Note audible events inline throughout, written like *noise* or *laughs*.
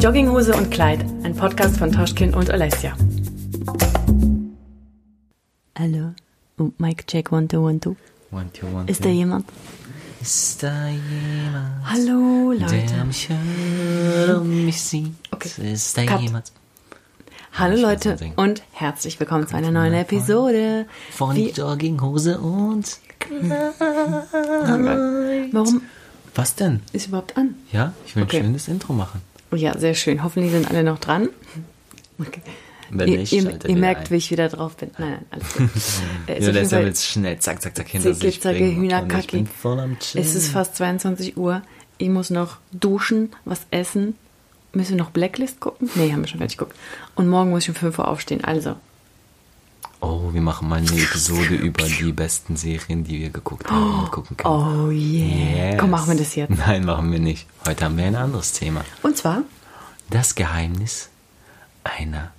Jogginghose und Kleid, ein Podcast von Toschkin und Alessia. Hallo. Oh, Mike, check, one, two, one, two. One, two, one, Ist two. da jemand? Ist da jemand? Hallo, Der Leute. mich hört und mich sieht. Okay. Ist da Cut. jemand? Hallo Leute und herzlich willkommen zu einer neuen Episode. Von Wie- Jogginghose und. Warum Was denn? ist überhaupt an? Ja, ich will Okay. ein schönes Intro machen. Oh ja, sehr schön. Hoffentlich sind alle noch dran. Okay. Wenn ihr nicht, ihr, ihr wieder merkt, ein. wie ich wieder drauf bin. Nein, nein, alles gut. *laughs* Äh, Ja, Fall- jetzt schnell, zack, zack, zack, hinter sich bringen. Und Hühnerkacki. Ich bin voll am Chillen. Es ist fast 22 Uhr. Ich muss noch duschen, was essen. Müssen wir noch Blacklist gucken? Nee, haben wir schon fertig geguckt. Und morgen muss ich um 5 Uhr aufstehen. Also, Oh, wir machen mal eine Episode über die besten Serien, die wir geguckt haben und gucken können. oh yeah. Komm, machen wir das jetzt. Nein, machen wir nicht. Heute haben wir ein anderes Thema. Und zwar, Das Geheimnis einer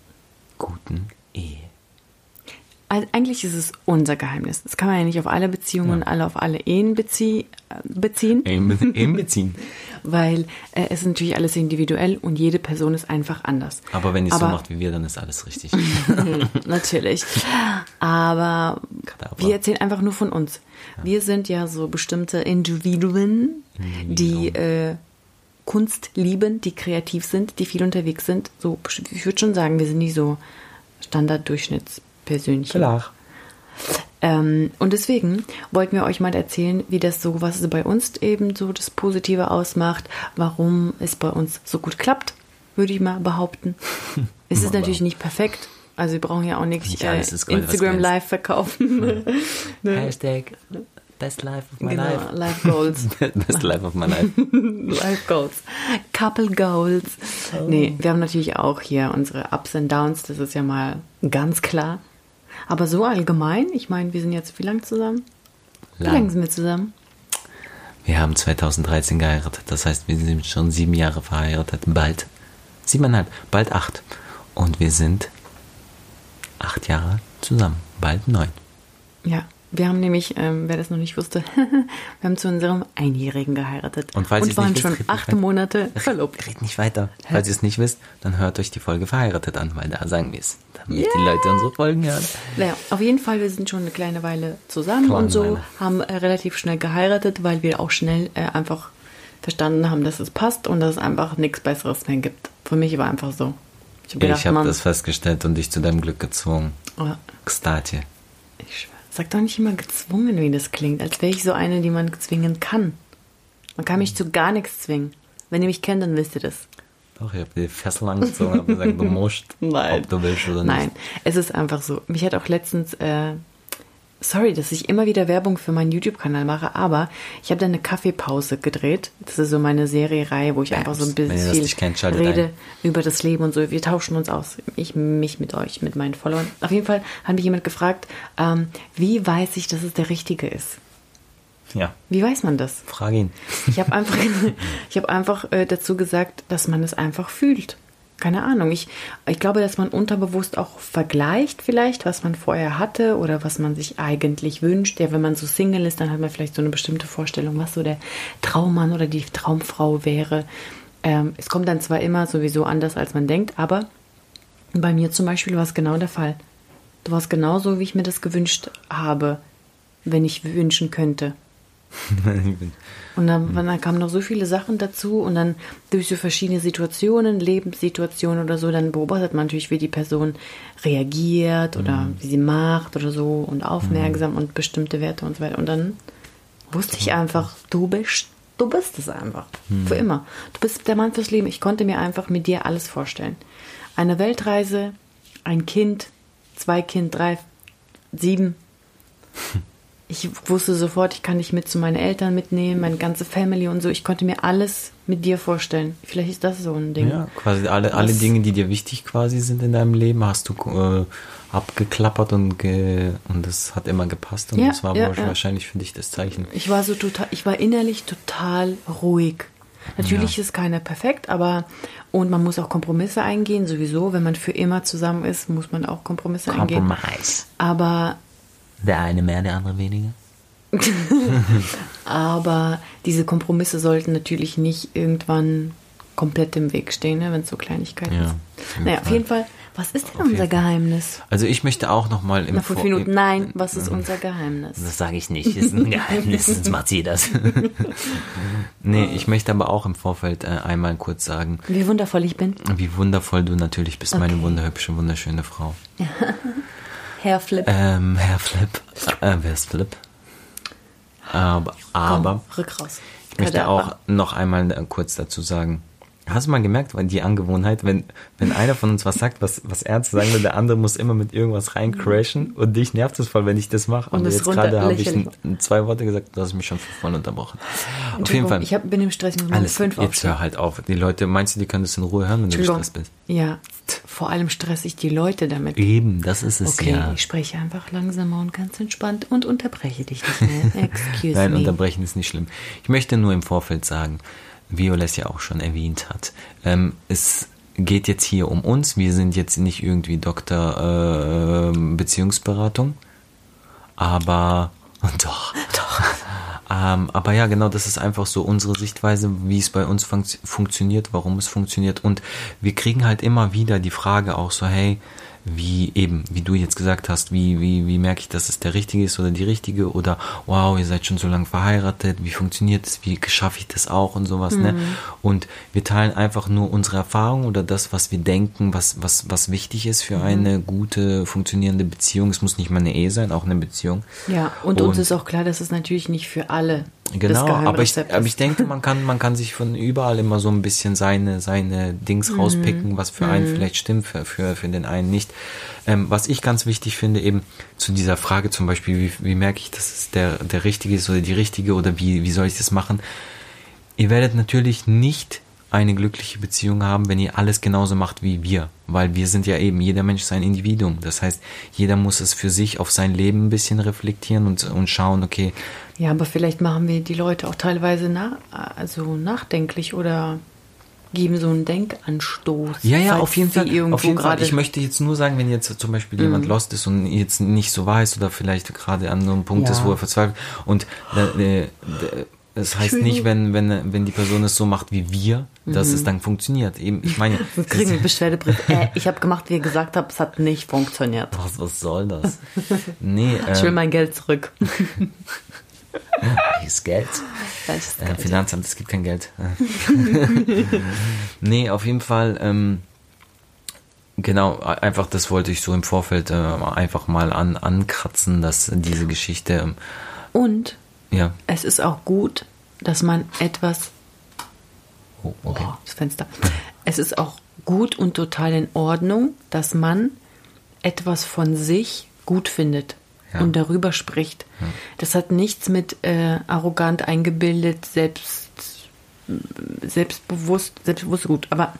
guten Ehe. Also eigentlich ist es unser Geheimnis. Das kann man ja nicht auf alle Beziehungen und alle auf alle Ehen bezie äh, beziehen, *laughs* im Beziehen. *laughs* weil äh, es ist natürlich alles individuell und jede Person ist einfach anders. Aber wenn ihr es so macht wie wir, dann ist alles richtig. *laughs* Natürlich. Aber Kadaver. wir erzählen einfach nur von uns. Wir sind ja so bestimmte Individuen, die äh, Kunst lieben, die kreativ sind, die viel unterwegs sind. So, ich würde schon sagen, wir sind nicht so Standarddurchschnittspersönchen. Klar. Ähm, und deswegen wollten wir euch mal erzählen, wie das so, was bei uns eben so das Positive ausmacht, warum es bei uns so gut klappt, würde ich mal behaupten. *laughs* es ist natürlich nicht perfekt. Also wir brauchen ja auch nicht, Nicht äh, Instagram. Live verkaufen. *laughs* ne? *laughs* Hashtag Best Life of my Genau, life. Life Goals. Best Life of my life. Life Goals. Couple Goals. Oh. Nee, wir haben natürlich auch hier unsere Ups and Downs, das ist ja mal ganz klar. Aber so allgemein, ich meine, wir sind jetzt wie lange zusammen? Wie Lang. sind wir zusammen? Wir haben 2013 geheiratet. Das heißt, wir sind schon sieben Jahre verheiratet. Bald. Siebeneinhalb. Bald acht. Und wir sind acht Jahre zusammen. Bald neun. Ja, wir haben nämlich, ähm, wer das noch nicht wusste, *laughs* wir haben zu unserem Einjährigen geheiratet. Und falls es waren nicht wisst, schon redet acht. Monate verlobt. Red nicht weiter. Falls ihr es nicht wisst, dann hört euch die Folge verheiratet an, weil da sagen wir es. Damit die Leute unsere Folgen hören. Naja, auf jeden Fall, wir sind schon eine kleine Weile zusammen Kleine und so, Weile. haben äh, relativ schnell geheiratet, weil wir auch schnell äh, einfach verstanden haben, dass es passt und dass es einfach nichts Besseres mehr gibt. Für mich war einfach so. Ich habe Mann, das festgestellt und dich zu deinem Glück gezwungen. oh, Kstati. ich sag doch nicht immer gezwungen, wie das klingt, als wäre ich so eine, die man zwingen kann. Man kann mich zu gar nichts zwingen. Wenn ihr mich kennt, dann wisst ihr das. Doch, ich habe die Fessel angezogen und gesagt, du musst, *laughs* Nein. ob du willst oder Nein, nicht. es ist einfach so. Mich hat auch letztens, äh, sorry, dass ich immer wieder Werbung für meinen YouTube-Kanal mache, aber ich habe da eine Kaffeepause gedreht. Das ist so meine Serie-Reihe, wo ich einfach so ein bisschen viel kennt, rede ein. über das Leben und so. Wir tauschen uns aus. Ich mich mit euch, mit meinen Followern. Auf jeden Fall hat mich jemand gefragt, ähm, wie weiß ich, dass es der Richtige ist? Ja, Wie weiß man das? frag ihn. Ich habe einfach, *laughs* ich habe einfach äh, dazu gesagt, dass man es einfach fühlt. Keine Ahnung. Ich, ich glaube, dass man unterbewusst auch vergleicht vielleicht, was man vorher hatte oder was man sich eigentlich wünscht. Ja, wenn man so Single ist, dann hat man vielleicht so eine bestimmte Vorstellung, was so der Traummann oder die Traumfrau wäre. Ähm, es kommt dann zwar immer sowieso anders, als man denkt, aber bei mir zum Beispiel war es genau der Fall. Du warst genauso, wie ich mir das gewünscht habe, wenn ich wünschen könnte. *laughs* Und dann, dann kamen noch so viele Sachen dazu und dann durch so verschiedene Situationen, Lebenssituationen oder so, dann beobachtet man natürlich, wie die Person reagiert oder wie sie macht oder so und aufmerksam und bestimmte Werte und so weiter. Und dann wusste ich einfach, du bist, du bist es einfach. Für immer. Du bist der Mann fürs Leben. Ich konnte mir einfach mit dir alles vorstellen. Eine Weltreise, ein Kind, zwei Kind, drei, sieben. *laughs* Ich wusste sofort, ich kann dich mit zu meinen Eltern mitnehmen, meine ganze Family und so. Ich konnte mir alles mit dir vorstellen. Vielleicht ist das so ein Ding. Ja, quasi alle, alle Dinge, die dir wichtig quasi sind in deinem Leben, hast du äh, abgeklappert und ge und das hat immer gepasst und Ja, das war ja, ja. wahrscheinlich für dich das Zeichen. Ich war so total, ich war innerlich total ruhig. Natürlich ist keiner perfekt, aber und man muss auch Kompromisse eingehen, sowieso. Wenn man für immer zusammen ist, muss man auch Kompromisse eingehen. Compromise. Aber Der eine mehr, der andere weniger. *laughs* Aber diese Kompromisse sollten natürlich nicht irgendwann komplett im Weg stehen, ne, wenn es so Kleinigkeiten Ja, ist. auf Naja, auf Fall. jeden Fall, was ist denn Auf unser. Geheimnis? Also ich möchte auch noch mal im Nach fünf. Minuten, nein, was ist unser Geheimnis? Das sage ich nicht, ist ein Geheimnis, sonst macht sie das. *laughs* nee, ich möchte aber auch im Vorfeld äh, einmal kurz sagen, Wie wundervoll ich bin. wie wundervoll du natürlich bist, meine Okay. wunderhübsche, wunderschöne Frau. Herr Flip. Ähm, Herr Flip, äh, wer ist Flip? Aber, aber Komm, rück raus. ich möchte auch noch einmal äh, kurz dazu sagen, Hast du mal gemerkt, die Angewohnheit, wenn, wenn einer von uns was sagt, was, was ernst sagen will, der andere muss immer mit irgendwas reincrashen und dich nervt es voll, wenn ich das mache. Und Und jetzt gerade habe ich runterlächeln. n- zwei Worte gesagt, du hast mich schon fünfmal unterbrochen. Auf jeden Fall. Ich hab, bin im Stress, mal Alles, fünf jetzt aufstehen. hör halt auf. Die Leute, meinst du, die können das in Ruhe hören, wenn du Entschuldigung. gestresst bist? Ja, vor allem stress ich die Leute damit. Eben, das ist es Okay, ja. ich spreche einfach langsamer und ganz entspannt und unterbreche dich nicht mehr. *laughs* Excuse Nein, me. unterbrechen ist nicht schlimm. Ich möchte nur im Vorfeld sagen, wie Oles ja auch schon erwähnt hat, ähm, es geht jetzt hier um uns. Wir sind jetzt nicht irgendwie Doktor äh, Beziehungsberatung, aber *laughs* doch. Doch. *laughs* Ähm, aber ja, genau, das ist einfach so unsere Sichtweise, wie es bei uns funkt funktioniert, warum es funktioniert. Und wir kriegen halt immer wieder die Frage auch so, hey, wie eben, wie du jetzt gesagt hast, wie, wie, wie merke ich, dass es der Richtige ist oder die Richtige oder wow, ihr seid schon so lange verheiratet, wie funktioniert es, wie schaffe ich das auch und sowas, ne? Und wir teilen einfach nur unsere Erfahrung oder das, was wir denken, was, was, was wichtig ist für eine gute, funktionierende Beziehung. Es muss nicht mal eine Ehe sein, auch eine Beziehung. Ja, und, uns ist auch klar, dass es natürlich nicht für alle Genau, aber ich, aber ich denke, man kann, man kann sich von überall immer so ein bisschen seine, seine Mhm. Dings rauspicken, was für einen vielleicht stimmt, für, für, für den einen nicht. Ähm, was ich ganz wichtig finde, eben zu dieser Frage zum Beispiel, wie, wie merke ich, dass es der, der Richtige ist oder die Richtige oder wie, wie soll ich das machen? Ihr werdet natürlich nicht eine glückliche Beziehung haben, wenn ihr alles genauso macht wie wir, weil wir sind ja eben, jeder Mensch ist ein Individuum. Das heißt, jeder muss es für sich auf sein Leben ein bisschen reflektieren und, und schauen, okay, Ja, aber vielleicht machen wir die Leute auch teilweise na, also nachdenklich oder geben so einen Denkanstoß. Ja, ja, auf jeden Fall. Irgendwo Auf jeden Fall. gerade- Ich möchte jetzt nur sagen, wenn jetzt zum Beispiel jemand lost ist und jetzt nicht so weiß oder vielleicht gerade an so einem Punkt Ja. ist, wo er verzweifelt und äh, äh, das heißt nicht, wenn, wenn, wenn die Person es so macht wie wir, dass es dann funktioniert. Eben, ich meine, *laughs* Wir kriegen einen Beschwerdebrief. Äh, ich habe gemacht, wie ihr gesagt habt, es hat nicht funktioniert. was, was soll das? Nee, *laughs* Ich will ähm, mein Geld zurück. *laughs* ist Geld. Äh, Geld? Finanzamt, es gibt kein Geld. *laughs* Nee, auf jeden Fall, ähm, genau, einfach das wollte ich so im Vorfeld äh, einfach mal an, ankratzen, dass diese Geschichte, ähm, Und ja, es ist auch gut, dass man etwas oh, okay. Oh, das Fenster. Es ist auch gut und total in Ordnung, dass man etwas von sich gut findet Ja. und darüber spricht. Das hat nichts mit äh, arrogant eingebildet, selbst selbstbewusst, selbstbewusst gut. Aber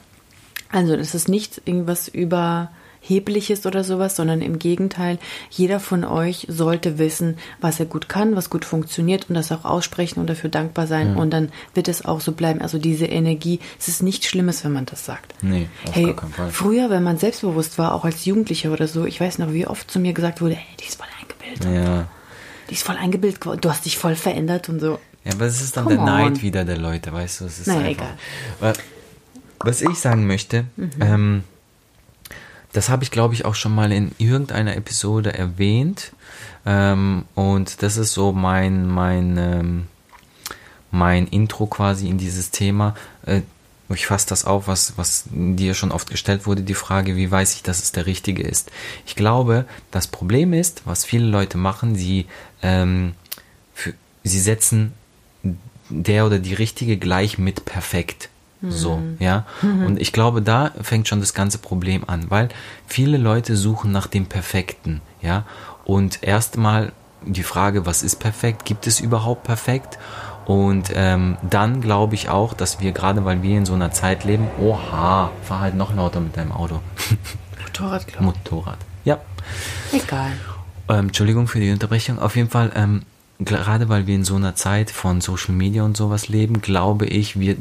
also das ist nichts irgendwas überhebliches oder sowas, sondern im Gegenteil, jeder von euch sollte wissen, was er gut kann, was gut funktioniert und das auch aussprechen und dafür dankbar sein und dann wird es auch so bleiben. Also diese Energie, es ist nichts Schlimmes, wenn man das sagt. Nee, auf hey, gar keinen Fall. früher, wenn man selbstbewusst war, auch als Jugendlicher oder so, ich weiß noch, wie oft zu mir gesagt wurde, hey, die ist voll eingebildet. Ja. Die ist voll eingebildet geworden. Du hast dich voll verändert und so. Ja, aber es ist dann Come der Neid on. wieder der Leute, weißt du? Es ist Naja, einfach. egal. Wa- Was ich sagen möchte, ähm, das habe ich glaube ich auch schon mal in irgendeiner Episode erwähnt. Ähm, und das ist so mein, mein, ähm, mein Intro quasi in dieses Thema. Äh, ich fasse das auf, was, was dir schon oft gestellt wurde, die Frage, wie weiß ich, dass es der Richtige ist. Ich glaube, das Problem ist, was viele Leute machen, sie, ähm, für, sie setzen der oder die Richtige gleich mit perfekt. So, ja. Und ich glaube, da fängt schon das ganze Problem an, weil viele Leute suchen nach dem Perfekten, ja. Und erstmal die Frage, was ist perfekt? Gibt es überhaupt perfekt? Und ähm, dann glaube ich auch, dass wir gerade, weil wir in so einer Zeit leben, oha, fahr halt noch lauter mit deinem Auto. *laughs* Motorrad, glaube Motorrad. Ja. ich. Egal. Ähm, Entschuldigung für die Unterbrechung. Auf jeden Fall, ähm, gerade weil wir in so einer Zeit von Social Media und sowas leben, glaube ich, wir, äh,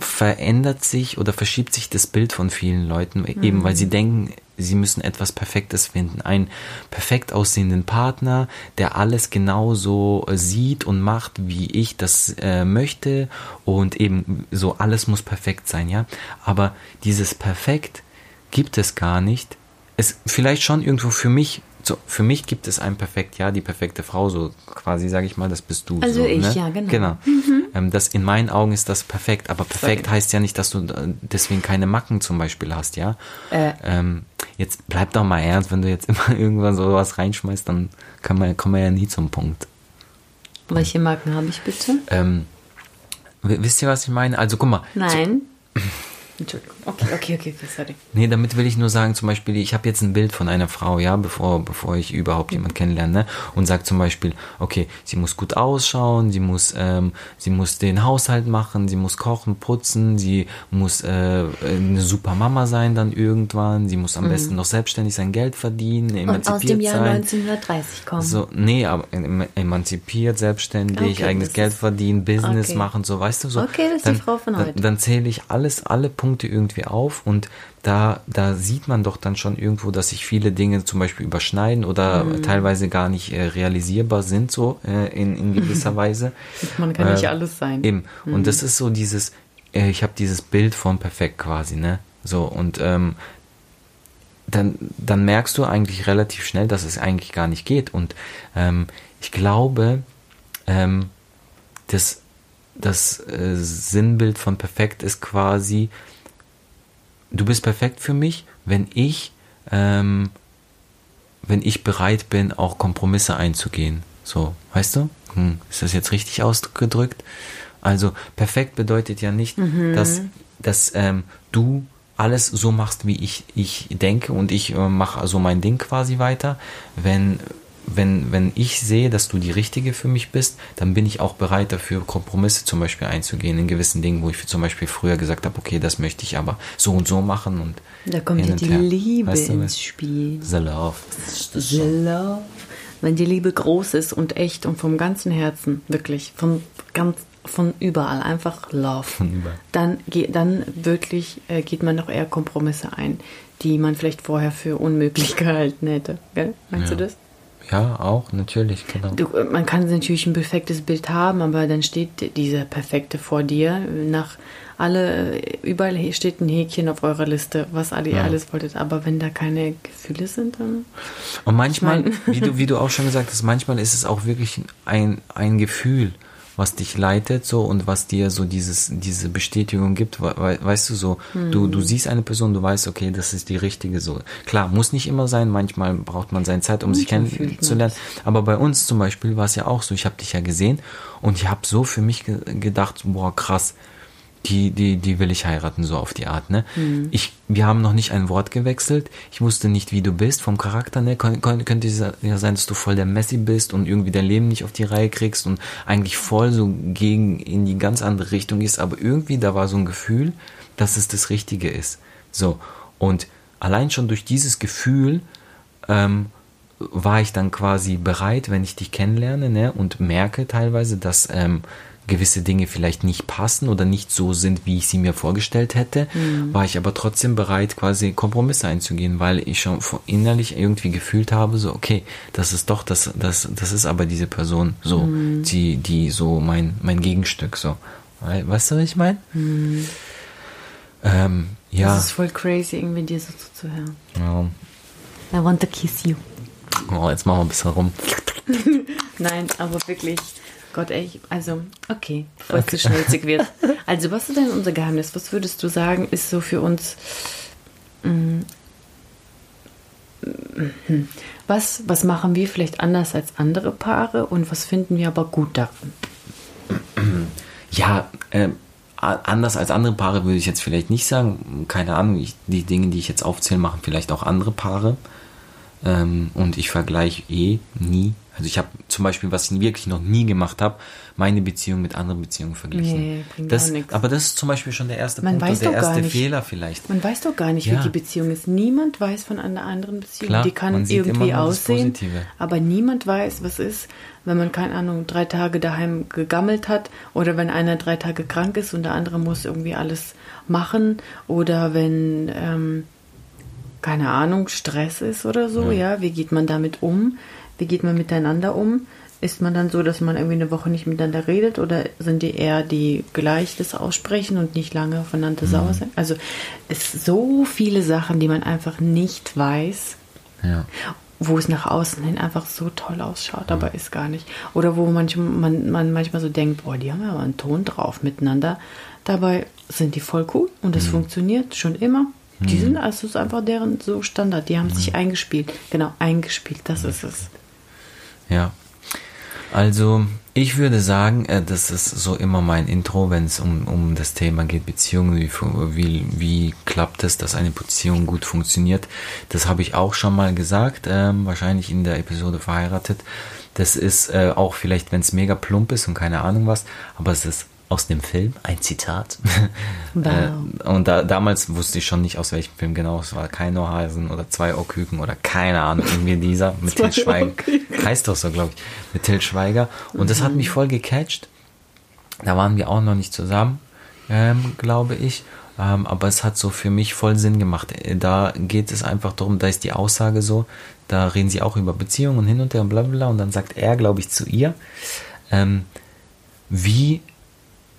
verändert sich oder verschiebt sich das Bild von vielen Leuten, eben weil sie denken, sie müssen etwas Perfektes finden. Einen perfekt aussehenden Partner, der alles genauso sieht und macht, wie ich das äh, möchte. Und eben so, alles muss perfekt sein, ja. Aber dieses Perfekt gibt es gar nicht. Es vielleicht schon irgendwo für mich so, für mich gibt es ein perfekt, ja, die perfekte Frau, so quasi, sage ich mal, das bist du. Also so, ich, ne? ja, genau. Genau. Mhm. Ähm, das, in meinen Augen ist das perfekt, aber perfekt Sorry. heißt ja nicht, dass du äh, deswegen keine Macken zum Beispiel hast, ja. Äh. Ähm, jetzt bleib doch mal ernst, wenn du jetzt *laughs* immer irgendwann sowas reinschmeißt, dann kann man, kommen wir ja nie zum Punkt. Welche Marken habe ich bitte? Ähm, wisst ihr, was ich meine? Also guck mal. Nein. Entschuldigung. Okay, okay, okay, okay, sorry. Nee, damit will ich nur sagen, zum Beispiel, ich habe jetzt ein Bild von einer Frau, ja, bevor, bevor ich überhaupt jemanden kennenlerne, ne? und sage zum Beispiel, okay, sie muss gut ausschauen, sie muss, ähm, sie muss den Haushalt machen, sie muss kochen, putzen, sie muss äh, eine super Mama sein dann irgendwann, sie muss am besten noch selbstständig sein Geld verdienen, Mhm. Und emanzipiert aus dem Jahr sein. 1930 kommen. So, nee, aber em- emanzipiert, selbstständig, Okay, eigenes Geld verdienen, Business okay. machen, so, weißt du, so. Okay, das ist die dann, Frau von dann, heute. Dann zähle ich alles, alle Punkte irgendwie auf und da, da sieht man doch dann schon irgendwo, dass sich viele Dinge zum Beispiel überschneiden oder Mhm. teilweise gar nicht äh, realisierbar sind, so äh, in, in gewisser *laughs* Weise. Man kann nicht Äh, alles sein. Eben. Mhm. Und das ist so dieses, äh, ich habe dieses Bild von perfekt quasi, ne? So, und ähm, dann, dann merkst du eigentlich relativ schnell, dass es eigentlich gar nicht geht. Und ähm, ich glaube, ähm, das, das äh, Sinnbild von perfekt ist quasi, du bist perfekt für mich, wenn ich, ähm, wenn ich bereit bin, auch Kompromisse einzugehen. So, weißt du? Hm, ist das jetzt richtig ausgedrückt? Also perfekt bedeutet ja nicht, dass, dass ähm, du alles so machst, wie ich, ich denke und ich äh, mache so mein Ding quasi weiter. Wenn, wenn, wenn ich sehe, dass du die Richtige für mich bist, dann bin ich auch bereit dafür, Kompromisse zum Beispiel einzugehen in gewissen Dingen, wo ich zum Beispiel früher gesagt habe, okay, das möchte ich aber so und so machen und Da kommt ja die her. Liebe Weißt du, ins Spiel. The Love. The love. Wenn die Liebe groß ist und echt und vom ganzen Herzen, wirklich, von ganz von überall, einfach Love. Von überall. Dann, geht, dann wirklich äh, geht man noch eher Kompromisse ein, die man vielleicht vorher für unmöglich *laughs* gehalten hätte. Gell? Meinst Ja. du das? Ja, auch, natürlich, genau. Du, man kann natürlich ein perfektes Bild haben, aber dann steht dieser perfekte vor dir. Nach alle, überall steht ein Häkchen auf eurer Liste, was alle, ihr Ja. alles wolltet. Aber wenn da keine Gefühle sind, dann. Und manchmal, Ich wie, du, wie du auch schon gesagt hast, manchmal ist es auch wirklich ein, ein Gefühl, was dich leitet so und was dir so dieses, diese Bestätigung gibt. We, we- weißt du so, du, du siehst eine Person, du weißt, okay, das ist die richtige so. Klar, muss nicht immer sein, manchmal braucht man seine Zeit, um sich kennenzulernen. Aber bei uns zum Beispiel war es ja auch so, ich habe dich ja gesehen und ich habe so für mich ge gedacht, boah, krass, die, die, die will ich heiraten, so auf die Art, ne? Ich, wir haben noch nicht ein Wort gewechselt. Ich wusste nicht, wie du bist vom Charakter, ne? Kon, könnte ja sein, dass du voll der Messi bist und irgendwie dein Leben nicht auf die Reihe kriegst und eigentlich voll so gegen in die ganz andere Richtung ist, aber irgendwie da war so ein Gefühl, dass es das Richtige ist. So. Und allein schon durch dieses Gefühl, ähm, war ich dann quasi bereit, wenn ich dich kennenlerne ne, und merke teilweise, dass ähm, gewisse Dinge vielleicht nicht passen oder nicht so sind, wie ich sie mir vorgestellt hätte, war ich aber trotzdem bereit, quasi Kompromisse einzugehen, weil ich schon innerlich irgendwie gefühlt habe, so, okay, das ist doch, das, das, das ist aber diese Person, so, die, die so mein, mein Gegenstück, so. Wei- Weißt du, was ich meine? Ähm, ja. Das ist voll crazy, irgendwie dir so zuzuhören. ja. I want to kiss you. Oh, jetzt machen wir ein bisschen rum. *laughs* Nein, aber wirklich. Gott, ey, also, okay, bevor es zu schnellzig wird. *laughs* Also, was ist denn unser Geheimnis? Was würdest du sagen, ist so für uns. mm, mm, Was, was machen wir vielleicht anders als andere Paare und was finden wir aber gut daran? Ja, a- anders als andere Paare würde ich jetzt vielleicht nicht sagen. Keine Ahnung, ich, die Dinge, die ich jetzt aufzähle, machen vielleicht auch andere Paare. Ähm, und ich vergleiche eh nie. Also ich habe zum Beispiel, was ich wirklich noch nie gemacht habe, meine Beziehung mit anderen Beziehungen verglichen. Nee, bringt das, nix. aber das ist zum Beispiel schon der erste Man Punkt und der erste. Fehler vielleicht. Man weiß doch gar nicht, Ja. wie die Beziehung ist. Niemand weiß von einer anderen Beziehung. Klar, die kann irgendwie aussehen, aber niemand weiß, was ist, wenn man, keine Ahnung, drei Tage daheim gegammelt hat oder wenn einer drei Tage krank ist und der andere muss irgendwie alles machen oder wenn, ähm, keine Ahnung, Stress ist oder so, ja. ja. Wie geht man damit um? Wie geht man miteinander um? Ist man dann so, dass man irgendwie eine Woche nicht miteinander redet oder sind die eher die gleich das aussprechen und nicht lange aufeinander mhm. sauer sein? Also es sind so viele Sachen, die man einfach nicht weiß. Ja. Wo es nach außen hin einfach so toll ausschaut, aber ist gar nicht. Oder wo manchmal, man, man manchmal so denkt, boah, die haben ja aber einen Ton drauf miteinander. Dabei sind die voll cool und es mhm. funktioniert schon immer. Die mhm. sind, also einfach deren so Standard. Die haben mhm. sich eingespielt. Genau, eingespielt, das ist es. Ja. Also, ich würde sagen, äh, das ist so immer mein Intro, wenn es um, um das Thema geht, Beziehungen, wie, wie, wie klappt es, dass eine Beziehung gut funktioniert. Das habe ich auch schon mal gesagt, ähm, wahrscheinlich in der Episode verheiratet. Das ist äh, auch vielleicht, wenn es mega plump ist und keine Ahnung was, aber es ist aus dem Film, ein Zitat. *laughs* Wow. äh, und da, damals wusste ich schon nicht, aus welchem Film genau. Es war kein Ohrhasen oder zwei Ohrküken oder keine Ahnung, irgendwie *laughs* dieser mit Till Schweiger. Heißt doch so, glaube ich. Mit Till Schweiger. Und mhm. das hat mhm. mich voll gecatcht. Da waren wir auch noch nicht zusammen, ähm, glaube ich. Ähm, aber es hat so für mich voll Sinn gemacht. Äh, da geht es einfach darum, da ist die Aussage so, da reden sie auch über Beziehungen hin und her und bla bla. Und dann sagt er, glaube ich, zu ihr, ähm, wie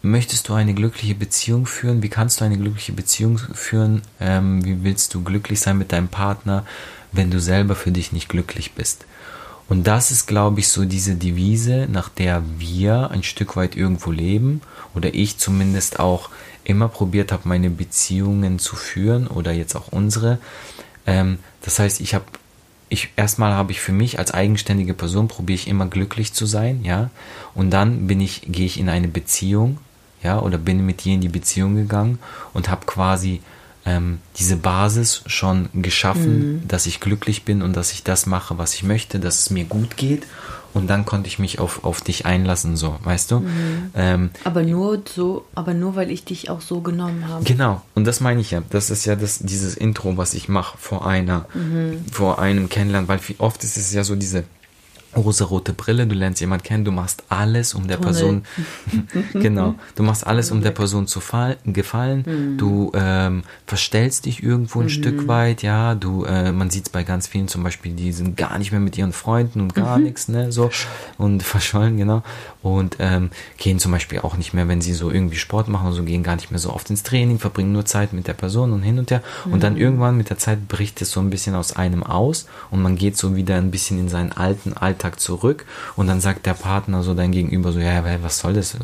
möchtest du eine glückliche Beziehung führen? Wie kannst du eine glückliche Beziehung führen? Ähm, wie willst du glücklich sein mit deinem Partner, wenn du selber für dich nicht glücklich bist? Und das ist, glaube ich, so diese Devise, nach der wir ein Stück weit irgendwo leben oder ich zumindest auch immer probiert habe, meine Beziehungen zu führen oder jetzt auch unsere. Ähm, das heißt, ich habe ich erstmal habe ich für mich als eigenständige Person probiere ich immer glücklich zu sein, ja, und dann bin ich gehe ich in eine Beziehung ja, oder bin mit dir in die Beziehung gegangen und habe quasi ähm, diese Basis schon geschaffen, mhm. dass ich glücklich bin und dass ich das mache, was ich möchte, dass es mir gut geht. Und dann konnte ich mich auf, auf dich einlassen, so, weißt du? Mhm. Ähm, aber nur so, aber nur weil ich dich auch so genommen habe. Genau, und das meine ich ja. Das ist ja das, dieses Intro, was ich mache vor einer, mhm. vor einem Kennenlernen, weil oft ist es ja so diese rosa-rote Brille, du lernst jemand kennen, du machst alles, um der Tunnel. Person, *laughs* genau, du machst alles, um der Person zu fall, gefallen, mhm. du ähm, verstellst dich irgendwo ein mhm. Stück weit, ja, du, äh, man sieht es bei ganz vielen zum Beispiel, die sind gar nicht mehr mit ihren Freunden und gar mhm. nichts, ne, so, und verschollen, genau, und ähm, gehen zum Beispiel auch nicht mehr, wenn sie so irgendwie Sport machen, so gehen gar nicht mehr so oft ins Training, verbringen nur Zeit mit der Person und hin und her, und dann mhm. irgendwann mit der Zeit bricht es so ein bisschen aus einem aus und man geht so wieder ein bisschen in seinen alten, alten Alltag zurück und dann sagt der Partner so dein Gegenüber so, ja, was soll das?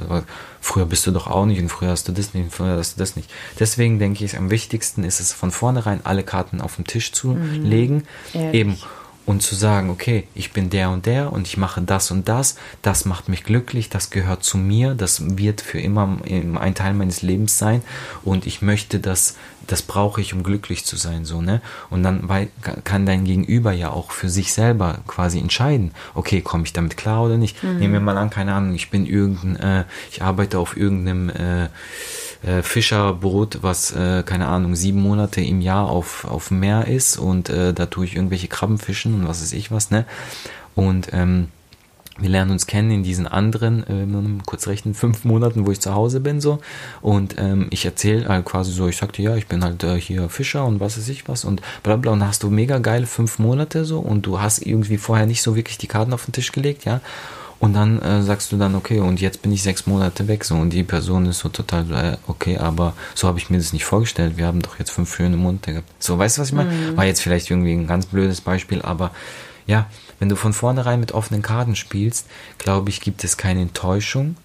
Früher bist du doch auch nicht und früher hast du das nicht und früher hast du das nicht. Deswegen denke ich, am wichtigsten ist es von vornherein alle Karten auf den Tisch zu mhm. legen. Ehrlich. Eben und zu sagen, okay, ich bin der und der und ich mache das und das, das macht mich glücklich, das gehört zu mir, das wird für immer ein Teil meines Lebens sein und ich möchte das, das brauche ich, um glücklich zu sein, so, ne? Und dann kann dein Gegenüber ja auch für sich selber quasi entscheiden, okay, komme ich damit klar oder nicht? Mhm. Nehmen wir mal an, keine Ahnung, ich bin irgendein, äh, ich arbeite auf irgendeinem, äh, äh, Fischerboot, was, äh, keine Ahnung, sieben Monate im Jahr auf, auf dem Meer ist und äh, da tue ich irgendwelche Krabben fischen und was weiß ich was, ne? Und ähm, wir lernen uns kennen in diesen anderen, äh, kurz rechnen, fünf Monaten, wo ich zu Hause bin, so. Und ähm, ich erzähle halt quasi so, ich sagte, ja, ich bin halt äh, hier Fischer und was weiß ich was und bla bla. Und hast du mega geile fünf Monate so und du hast irgendwie vorher nicht so wirklich die Karten auf den Tisch gelegt, ja. Und dann äh, sagst du dann, okay, und jetzt bin ich sechs Monate weg, so, und die Person ist so total, äh, okay, aber so habe ich mir das nicht vorgestellt. Wir haben doch jetzt fünf schöne Monate gehabt. So, weißt du, was ich meine? Mhm. War jetzt vielleicht irgendwie ein ganz blödes Beispiel, aber ja, wenn du von vornherein mit offenen Karten spielst, glaube ich, gibt es keine Enttäuschung,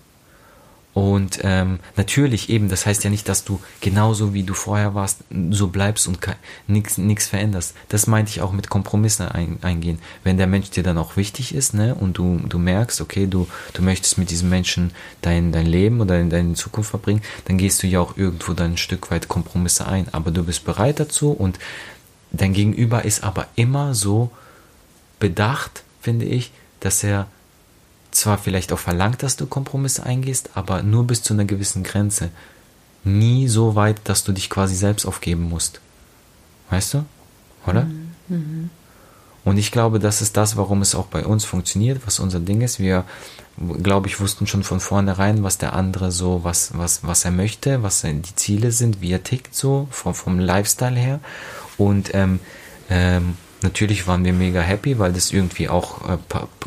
und ähm, natürlich eben, das heißt ja nicht, dass du genauso wie du vorher warst, so bleibst und nichts veränderst. Das meinte ich auch mit Kompromisse ein, eingehen. Wenn der Mensch dir dann auch wichtig ist, ne, und du, du merkst, okay, du, du möchtest mit diesem Menschen dein, dein Leben oder deine Zukunft verbringen, dann gehst du ja auch irgendwo dann ein Stück weit Kompromisse ein. Aber du bist bereit dazu und dein Gegenüber ist aber immer so bedacht, finde ich, dass er zwar vielleicht auch verlangt, dass du Kompromisse eingehst, aber nur bis zu einer gewissen Grenze. Nie so weit, dass du dich quasi selbst aufgeben musst. Weißt du? Oder? Mhm. mhm. Und ich glaube, das ist das, warum es auch bei uns funktioniert, was unser Ding ist. Wir, glaube ich, wussten schon von vornherein, was der andere so, was, was, was er möchte, was die Ziele sind, wie er tickt so, vom, vom Lifestyle her. Und ähm, ähm, natürlich waren wir mega happy, weil das irgendwie auch äh,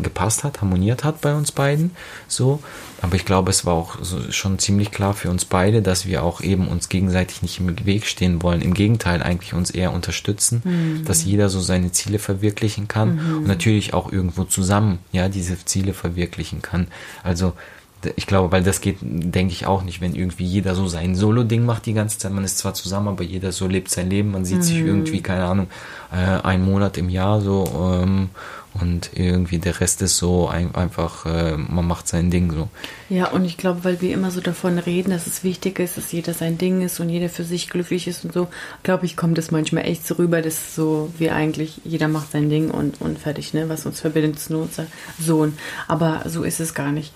gepasst hat, harmoniert hat bei uns beiden. So, aber ich glaube, es war auch so schon ziemlich klar für uns beide, dass wir auch eben uns gegenseitig nicht im Weg stehen wollen. Im Gegenteil, eigentlich uns eher unterstützen, mhm. dass jeder so seine Ziele verwirklichen kann mhm. und natürlich auch irgendwo zusammen, ja, diese Ziele verwirklichen kann. Also ich glaube, weil das geht, denke ich auch nicht, wenn irgendwie jeder so sein Solo-Ding macht die ganze Zeit. Man ist zwar zusammen, aber jeder so lebt sein Leben. Man sieht mhm. sich irgendwie, keine Ahnung, äh, einen Monat im Jahr so ähm, und irgendwie der Rest ist so ein, einfach, äh, man macht sein Ding so. Ja, und ich glaube, weil wir immer so davon reden, dass es wichtig ist, dass jeder sein Ding ist und jeder für sich glücklich ist und so, glaube ich, kommt es manchmal echt so rüber, dass so wir eigentlich, jeder macht sein Ding und, und fertig, ne? Was uns verbindet, ist nur unser Sohn. Aber so ist es gar nicht.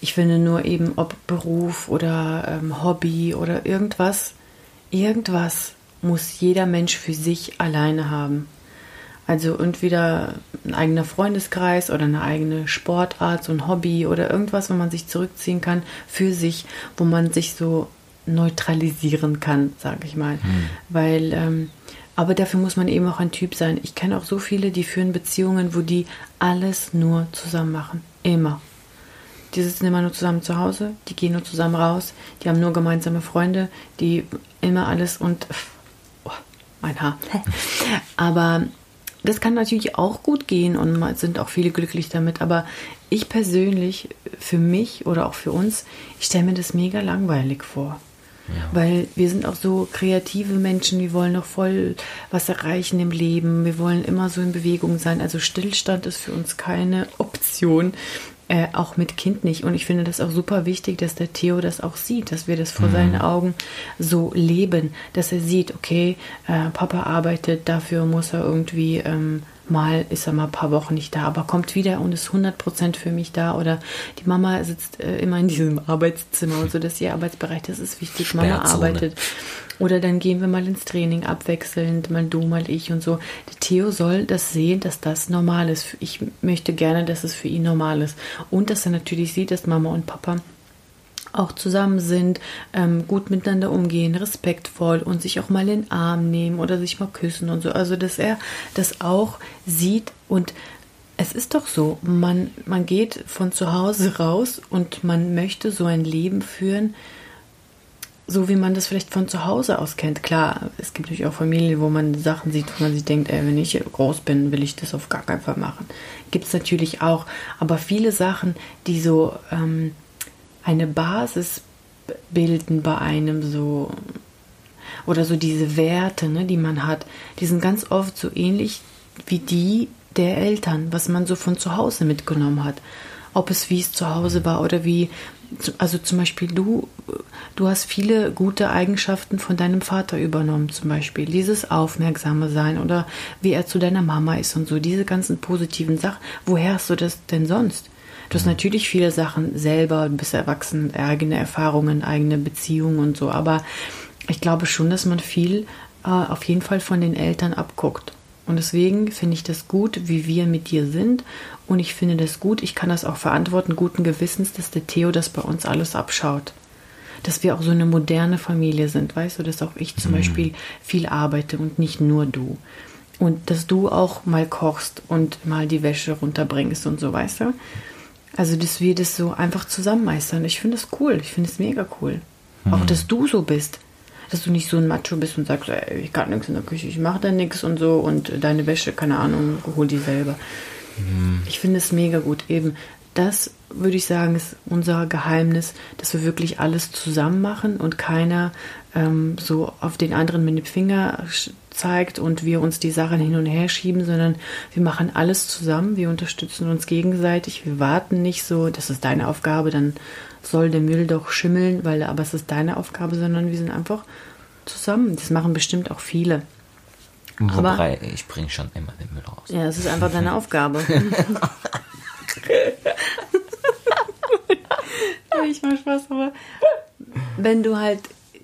Ich finde nur eben, ob Beruf oder ähm, Hobby oder irgendwas, irgendwas muss jeder Mensch für sich alleine haben. Also entweder ein eigener Freundeskreis oder eine eigene Sportart, so ein Hobby oder irgendwas, wo man sich zurückziehen kann für sich, wo man sich so neutralisieren kann, sage ich mal. Hm. Weil, ähm, aber dafür muss man eben auch ein Typ sein. Ich kenne auch so viele, die führen Beziehungen, wo die alles nur zusammen machen. Immer. Die sitzen immer nur zusammen zu Hause, die gehen nur zusammen raus, die haben nur gemeinsame Freunde, die immer alles und oh, mein Haar. *laughs* Aber das kann natürlich auch gut gehen und sind auch viele glücklich damit. Aber ich persönlich, für mich oder auch für uns, ich stelle mir das mega langweilig vor. Ja. Weil wir sind auch so kreative Menschen, wir wollen noch voll was erreichen im Leben, wir wollen immer so in Bewegung sein. Also Stillstand ist für uns keine Option. Äh, auch mit Kind nicht. Und ich finde das auch super wichtig, dass der Theo das auch sieht, dass wir das vor mhm. seinen Augen so leben, dass er sieht, okay, äh, Papa arbeitet, dafür muss er irgendwie ähm, mal, ist er mal ein paar Wochen nicht da, aber kommt wieder und ist 100% für mich da. Oder die Mama sitzt äh, immer in diesem Arbeitszimmer und so, dass ihr Arbeitsbereich, das ist wichtig, Mama arbeitet. Oder dann gehen wir mal ins Training abwechselnd, mal du, mal ich und so. Der Theo soll das sehen, dass das normal ist. Ich möchte gerne, dass es für ihn normal ist. Und dass er natürlich sieht, dass Mama und Papa auch zusammen sind, ähm, gut miteinander umgehen, respektvoll und sich auch mal in den Arm nehmen oder sich mal küssen und so. Also, dass er das auch sieht und es ist doch so, man, man geht von zu Hause raus und man möchte so ein Leben führen, so wie man das vielleicht von zu Hause aus kennt. Klar, es gibt natürlich auch Familien, wo man Sachen sieht, wo man sich denkt, ey, wenn ich groß bin, will ich das auf gar keinen Fall machen. Gibt es natürlich auch. Aber viele Sachen, die so ähm, eine Basis bilden bei einem so oder so diese Werte, ne, die man hat, die sind ganz oft so ähnlich wie die der Eltern, was man so von zu Hause mitgenommen hat. Ob es wie es zu Hause war oder wie also zum Beispiel du, du hast viele gute Eigenschaften von deinem Vater übernommen, zum Beispiel dieses Aufmerksame sein oder wie er zu deiner Mama ist und so, diese ganzen positiven Sachen. Woher hast du das denn sonst? Du hast natürlich viele Sachen selber, du bist erwachsen, eigene Erfahrungen, eigene Beziehungen und so, aber ich glaube schon, dass man viel äh, auf jeden Fall von den Eltern abguckt. Und deswegen finde ich das gut, wie wir mit dir sind. Und ich finde das gut, ich kann das auch verantworten, guten Gewissens, dass der Theo das bei uns alles abschaut. Dass wir auch so eine moderne Familie sind, weißt du, dass auch ich zum mhm. Beispiel viel arbeite und nicht nur du. Und dass du auch mal kochst und mal die Wäsche runterbringst und so, weißt du? Also, dass wir das so einfach zusammen meistern. Ich finde das cool. Ich finde es mega cool. Mhm. Auch, dass du so bist dass du nicht so ein Macho bist und sagst, ey, ich kann nichts in der Küche, ich mache da nichts und so und deine Wäsche, keine Ahnung, hol die selber. Mhm. Ich finde es mega gut. Eben, das würde ich sagen, ist unser Geheimnis, dass wir wirklich alles zusammen machen und keiner ähm, so auf den anderen mit dem Finger zeigt und wir uns die Sachen hin und her schieben, sondern wir machen alles zusammen, wir unterstützen uns gegenseitig, wir warten nicht so, das ist deine Aufgabe, dann soll der Müll doch schimmeln, weil aber es ist deine Aufgabe, sondern wir sind einfach zusammen. Das machen bestimmt auch viele. Wobei, aber, ich bringe schon immer den Müll raus. Ja, es ist einfach deine *laughs* Aufgabe. *laughs* ich mach Spaß, aber wenn du halt,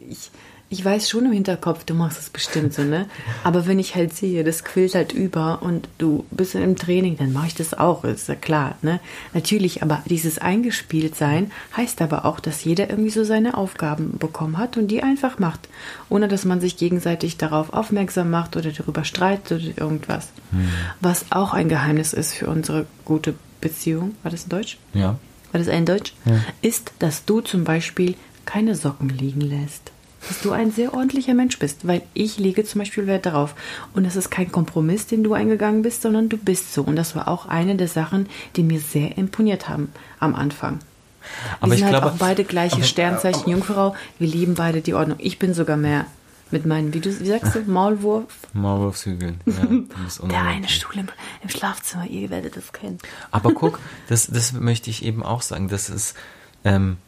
ich, ich weiß schon im Hinterkopf, du machst es bestimmt so, ne? Aber wenn ich halt sehe, das quillt halt über und du bist im Training, dann mache ich das auch, ist ja klar, ne? Natürlich, aber dieses Eingespieltsein heißt aber auch, dass jeder irgendwie so seine Aufgaben bekommen hat und die einfach macht, ohne dass man sich gegenseitig darauf aufmerksam macht oder darüber streitet oder irgendwas. Hm. Was auch ein Geheimnis ist für unsere gute Beziehung, war das in Deutsch? Ja. War das ein Deutsch? Ja. Ist, dass du zum Beispiel keine Socken liegen lässt dass du ein sehr ordentlicher Mensch bist, weil ich lege zum Beispiel Wert darauf. Und das ist kein Kompromiss, den du eingegangen bist, sondern du bist so. Und das war auch eine der Sachen, die mir sehr imponiert haben am Anfang. Aber wir sind halt glaube, auch beide gleiche aber, Sternzeichen aber, Jungfrau. Wir lieben beide die Ordnung. Ich bin sogar mehr mit meinen, wie, du, wie sagst du, *laughs* Maulwurf? Maulwurfshügeln. Ja, *laughs* der eine Stuhl im, im, Schlafzimmer, ihr werdet das kennen. Aber guck, *laughs* das, das möchte ich eben auch sagen. Das ist, ähm,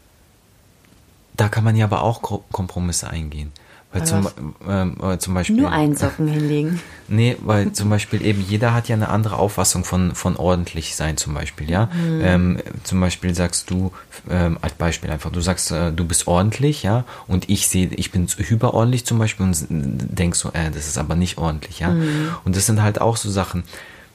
da kann man ja aber auch Kompromisse eingehen. Weil zum, äh, zum Beispiel. Nur einen Socken hinlegen. *laughs* Nee, weil zum Beispiel eben jeder hat ja eine andere Auffassung von, von ordentlich sein, zum Beispiel, ja. Mhm. Ähm, zum Beispiel sagst du, ähm, als Beispiel einfach, du sagst, äh, du bist ordentlich, ja, und ich sehe, ich bin hyperordentlich zum Beispiel und denkst so, äh, das ist aber nicht ordentlich, ja. Mhm. Und das sind halt auch so Sachen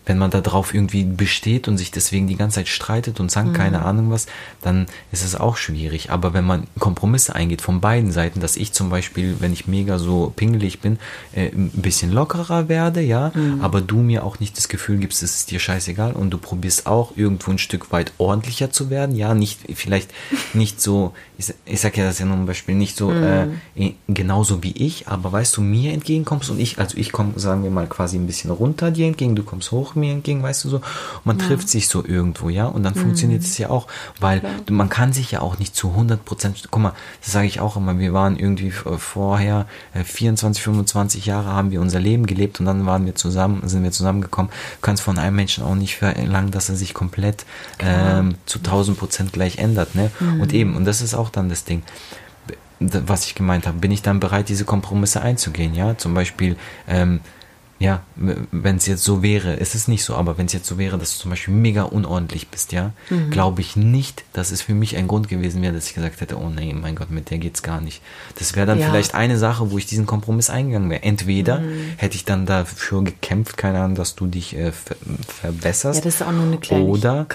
wenn man da drauf irgendwie besteht und sich deswegen die ganze Zeit streitet und sagt, mhm. keine Ahnung was, dann ist es auch schwierig. Aber wenn man Kompromisse eingeht von beiden Seiten, dass ich zum Beispiel, wenn ich mega so pingelig bin, äh, ein bisschen lockerer werde, ja, mhm. aber du mir auch nicht das Gefühl gibst, es ist dir scheißegal und du probierst auch irgendwo ein Stück weit ordentlicher zu werden, ja, nicht, vielleicht nicht so, ich, ich sag ja das ja nur ein Beispiel, nicht so mhm. äh, genauso wie ich, aber weißt du, mir entgegenkommst und ich, also ich komme, sagen wir mal, quasi ein bisschen runter dir entgegen, du kommst hoch mir entgegen, weißt du so. Und man ja. trifft sich so irgendwo, ja. Und dann mhm. funktioniert es ja auch, weil Klar. man kann sich ja auch nicht zu 100 Prozent, guck mal, das sage ich auch immer, wir waren irgendwie vorher, 24, äh, 25 Jahre haben wir unser Leben gelebt und dann waren wir zusammen, sind wir zusammengekommen. Du kannst von einem Menschen auch nicht verlangen, dass er sich komplett ähm, zu 1000 Prozent gleich ändert, ne. Mhm. Und eben, und das ist auch dann das Ding was ich gemeint habe, bin ich dann bereit, diese Kompromisse einzugehen, ja, zum Beispiel, ähm, ja, wenn es jetzt so wäre, es ist nicht so, aber wenn es jetzt so wäre, dass du zum Beispiel mega unordentlich bist, ja, mhm. glaube ich nicht, dass es für mich ein Grund gewesen wäre, dass ich gesagt hätte, oh nee, mein Gott, mit der geht's gar nicht. Das wäre dann ja. vielleicht eine Sache, wo ich diesen Kompromiss eingegangen wäre. Entweder mhm. hätte ich dann dafür gekämpft, keine Ahnung, dass du dich äh, ver verbesserst. Ja, das ist auch nur eine Kleinigkeit. Oder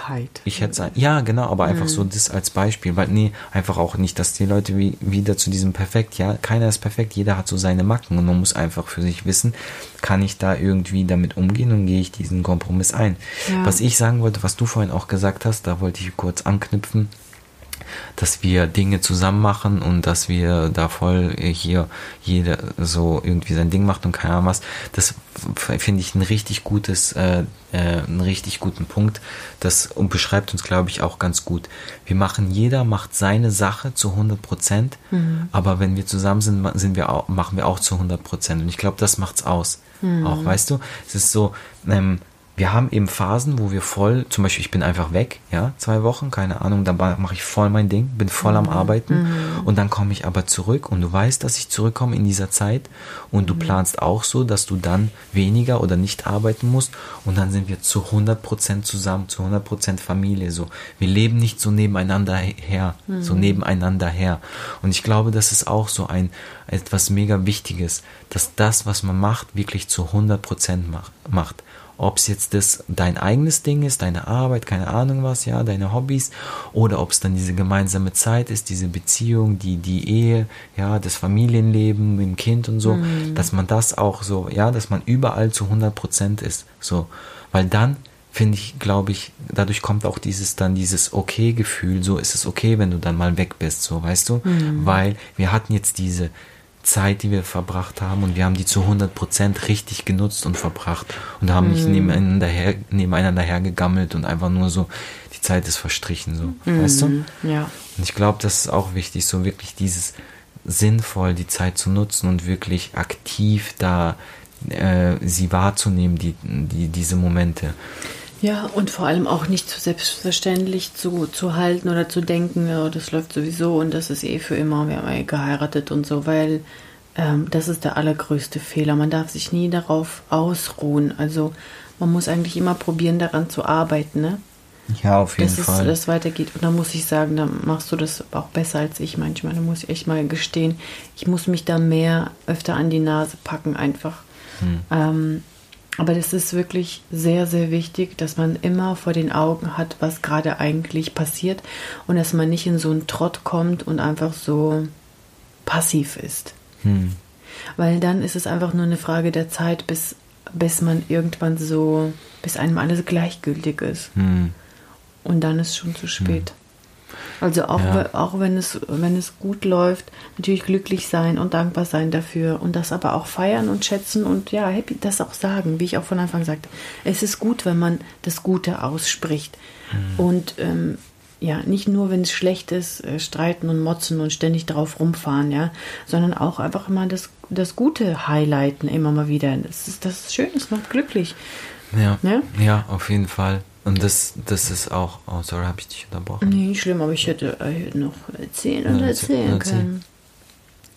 ich hätte ja, genau, aber einfach mhm. so das als Beispiel, weil nee, einfach auch nicht, dass die Leute wie, wieder zu diesem perfekt, ja, keiner ist perfekt, jeder hat so seine Macken und man muss einfach für sich wissen, kann ich da irgendwie damit umgehen und gehe ich diesen Kompromiss ein. Ja. Was ich sagen wollte, was du vorhin auch gesagt hast, da wollte ich kurz anknüpfen dass wir Dinge zusammen machen und dass wir da voll hier jeder so irgendwie sein Ding macht und keine Ahnung was. Das finde ich ein richtig gutes, äh, äh, einen richtig guten Punkt. Das und beschreibt uns, glaube ich, auch ganz gut. Wir machen, jeder macht seine Sache zu 100 Prozent, mhm. aber wenn wir zusammen sind, sind wir auch, machen wir auch zu 100 Prozent. Und ich glaube, das macht's aus. Mhm. Auch, weißt du? Es ist so, ähm, wir haben eben Phasen, wo wir voll, zum Beispiel ich bin einfach weg, ja, zwei Wochen, keine Ahnung, dann mache ich voll mein Ding, bin voll mhm. am Arbeiten mhm. und dann komme ich aber zurück und du weißt, dass ich zurückkomme in dieser Zeit und du mhm. planst auch so, dass du dann weniger oder nicht arbeiten musst und dann sind wir zu 100% zusammen, zu 100% Familie, so. Wir leben nicht so nebeneinander her, so mhm. nebeneinander her und ich glaube, das ist auch so ein, etwas mega Wichtiges, dass das, was man macht, wirklich zu 100% macht ob es jetzt das dein eigenes Ding ist, deine Arbeit, keine Ahnung was, ja, deine Hobbys, oder ob es dann diese gemeinsame Zeit ist, diese Beziehung, die, die Ehe, ja, das Familienleben mit dem Kind und so, mhm. dass man das auch so, ja, dass man überall zu 100 Prozent ist, so, weil dann finde ich, glaube ich, dadurch kommt auch dieses dann dieses Okay-Gefühl, so ist es okay, wenn du dann mal weg bist, so, weißt du, mhm. weil wir hatten jetzt diese Zeit, die wir verbracht haben und wir haben die zu 100% richtig genutzt und verbracht und haben nicht mhm. nebeneinander, her, nebeneinander hergegammelt und einfach nur so, die Zeit ist verstrichen, so, mm. weißt du? Ja. Und ich glaube, das ist auch wichtig, so wirklich dieses sinnvoll die Zeit zu nutzen und wirklich aktiv da äh, sie wahrzunehmen, die, die, diese Momente. Ja, und vor allem auch nicht zu selbstverständlich zu, zu halten oder zu denken, ja, das läuft sowieso und das ist eh für immer, wir haben eh geheiratet und so, weil ähm, das ist der allergrößte Fehler. Man darf sich nie darauf ausruhen. Also man muss eigentlich immer probieren, daran zu arbeiten. Ne? Ja, auf jeden dass Fall. es das weitergeht. Und da muss ich sagen, da machst du das auch besser als ich manchmal. Da muss ich echt mal gestehen, ich muss mich da mehr öfter an die Nase packen einfach. Hm. Ähm, aber das ist wirklich sehr, sehr wichtig, dass man immer vor den Augen hat, was gerade eigentlich passiert und dass man nicht in so einen Trott kommt und einfach so passiv ist. Hm. Weil dann ist es einfach nur eine Frage der Zeit, bis, bis man irgendwann so, bis einem alles gleichgültig ist. Hm. Und dann ist schon zu spät. Also auch, Ja. auch wenn, es, wenn es gut läuft, natürlich glücklich sein und dankbar sein dafür und das aber auch feiern und schätzen und ja, happy, das auch sagen, wie ich auch von Anfang sagte. Es ist gut, wenn man das Gute ausspricht. Und ähm, ja, nicht nur, wenn es schlecht ist, äh, streiten und motzen und ständig drauf rumfahren, ja, sondern auch einfach mal das, das Gute highlighten, immer mal wieder. Das ist, das ist schön, das macht glücklich. Ja. Ja? ja, auf jeden Fall. Und das, das ist auch. Oh, sorry, habe ich dich unterbrochen. Nee, nicht schlimm, aber ich hätte, ich hätte noch erzählen und erzählen erzähl- können.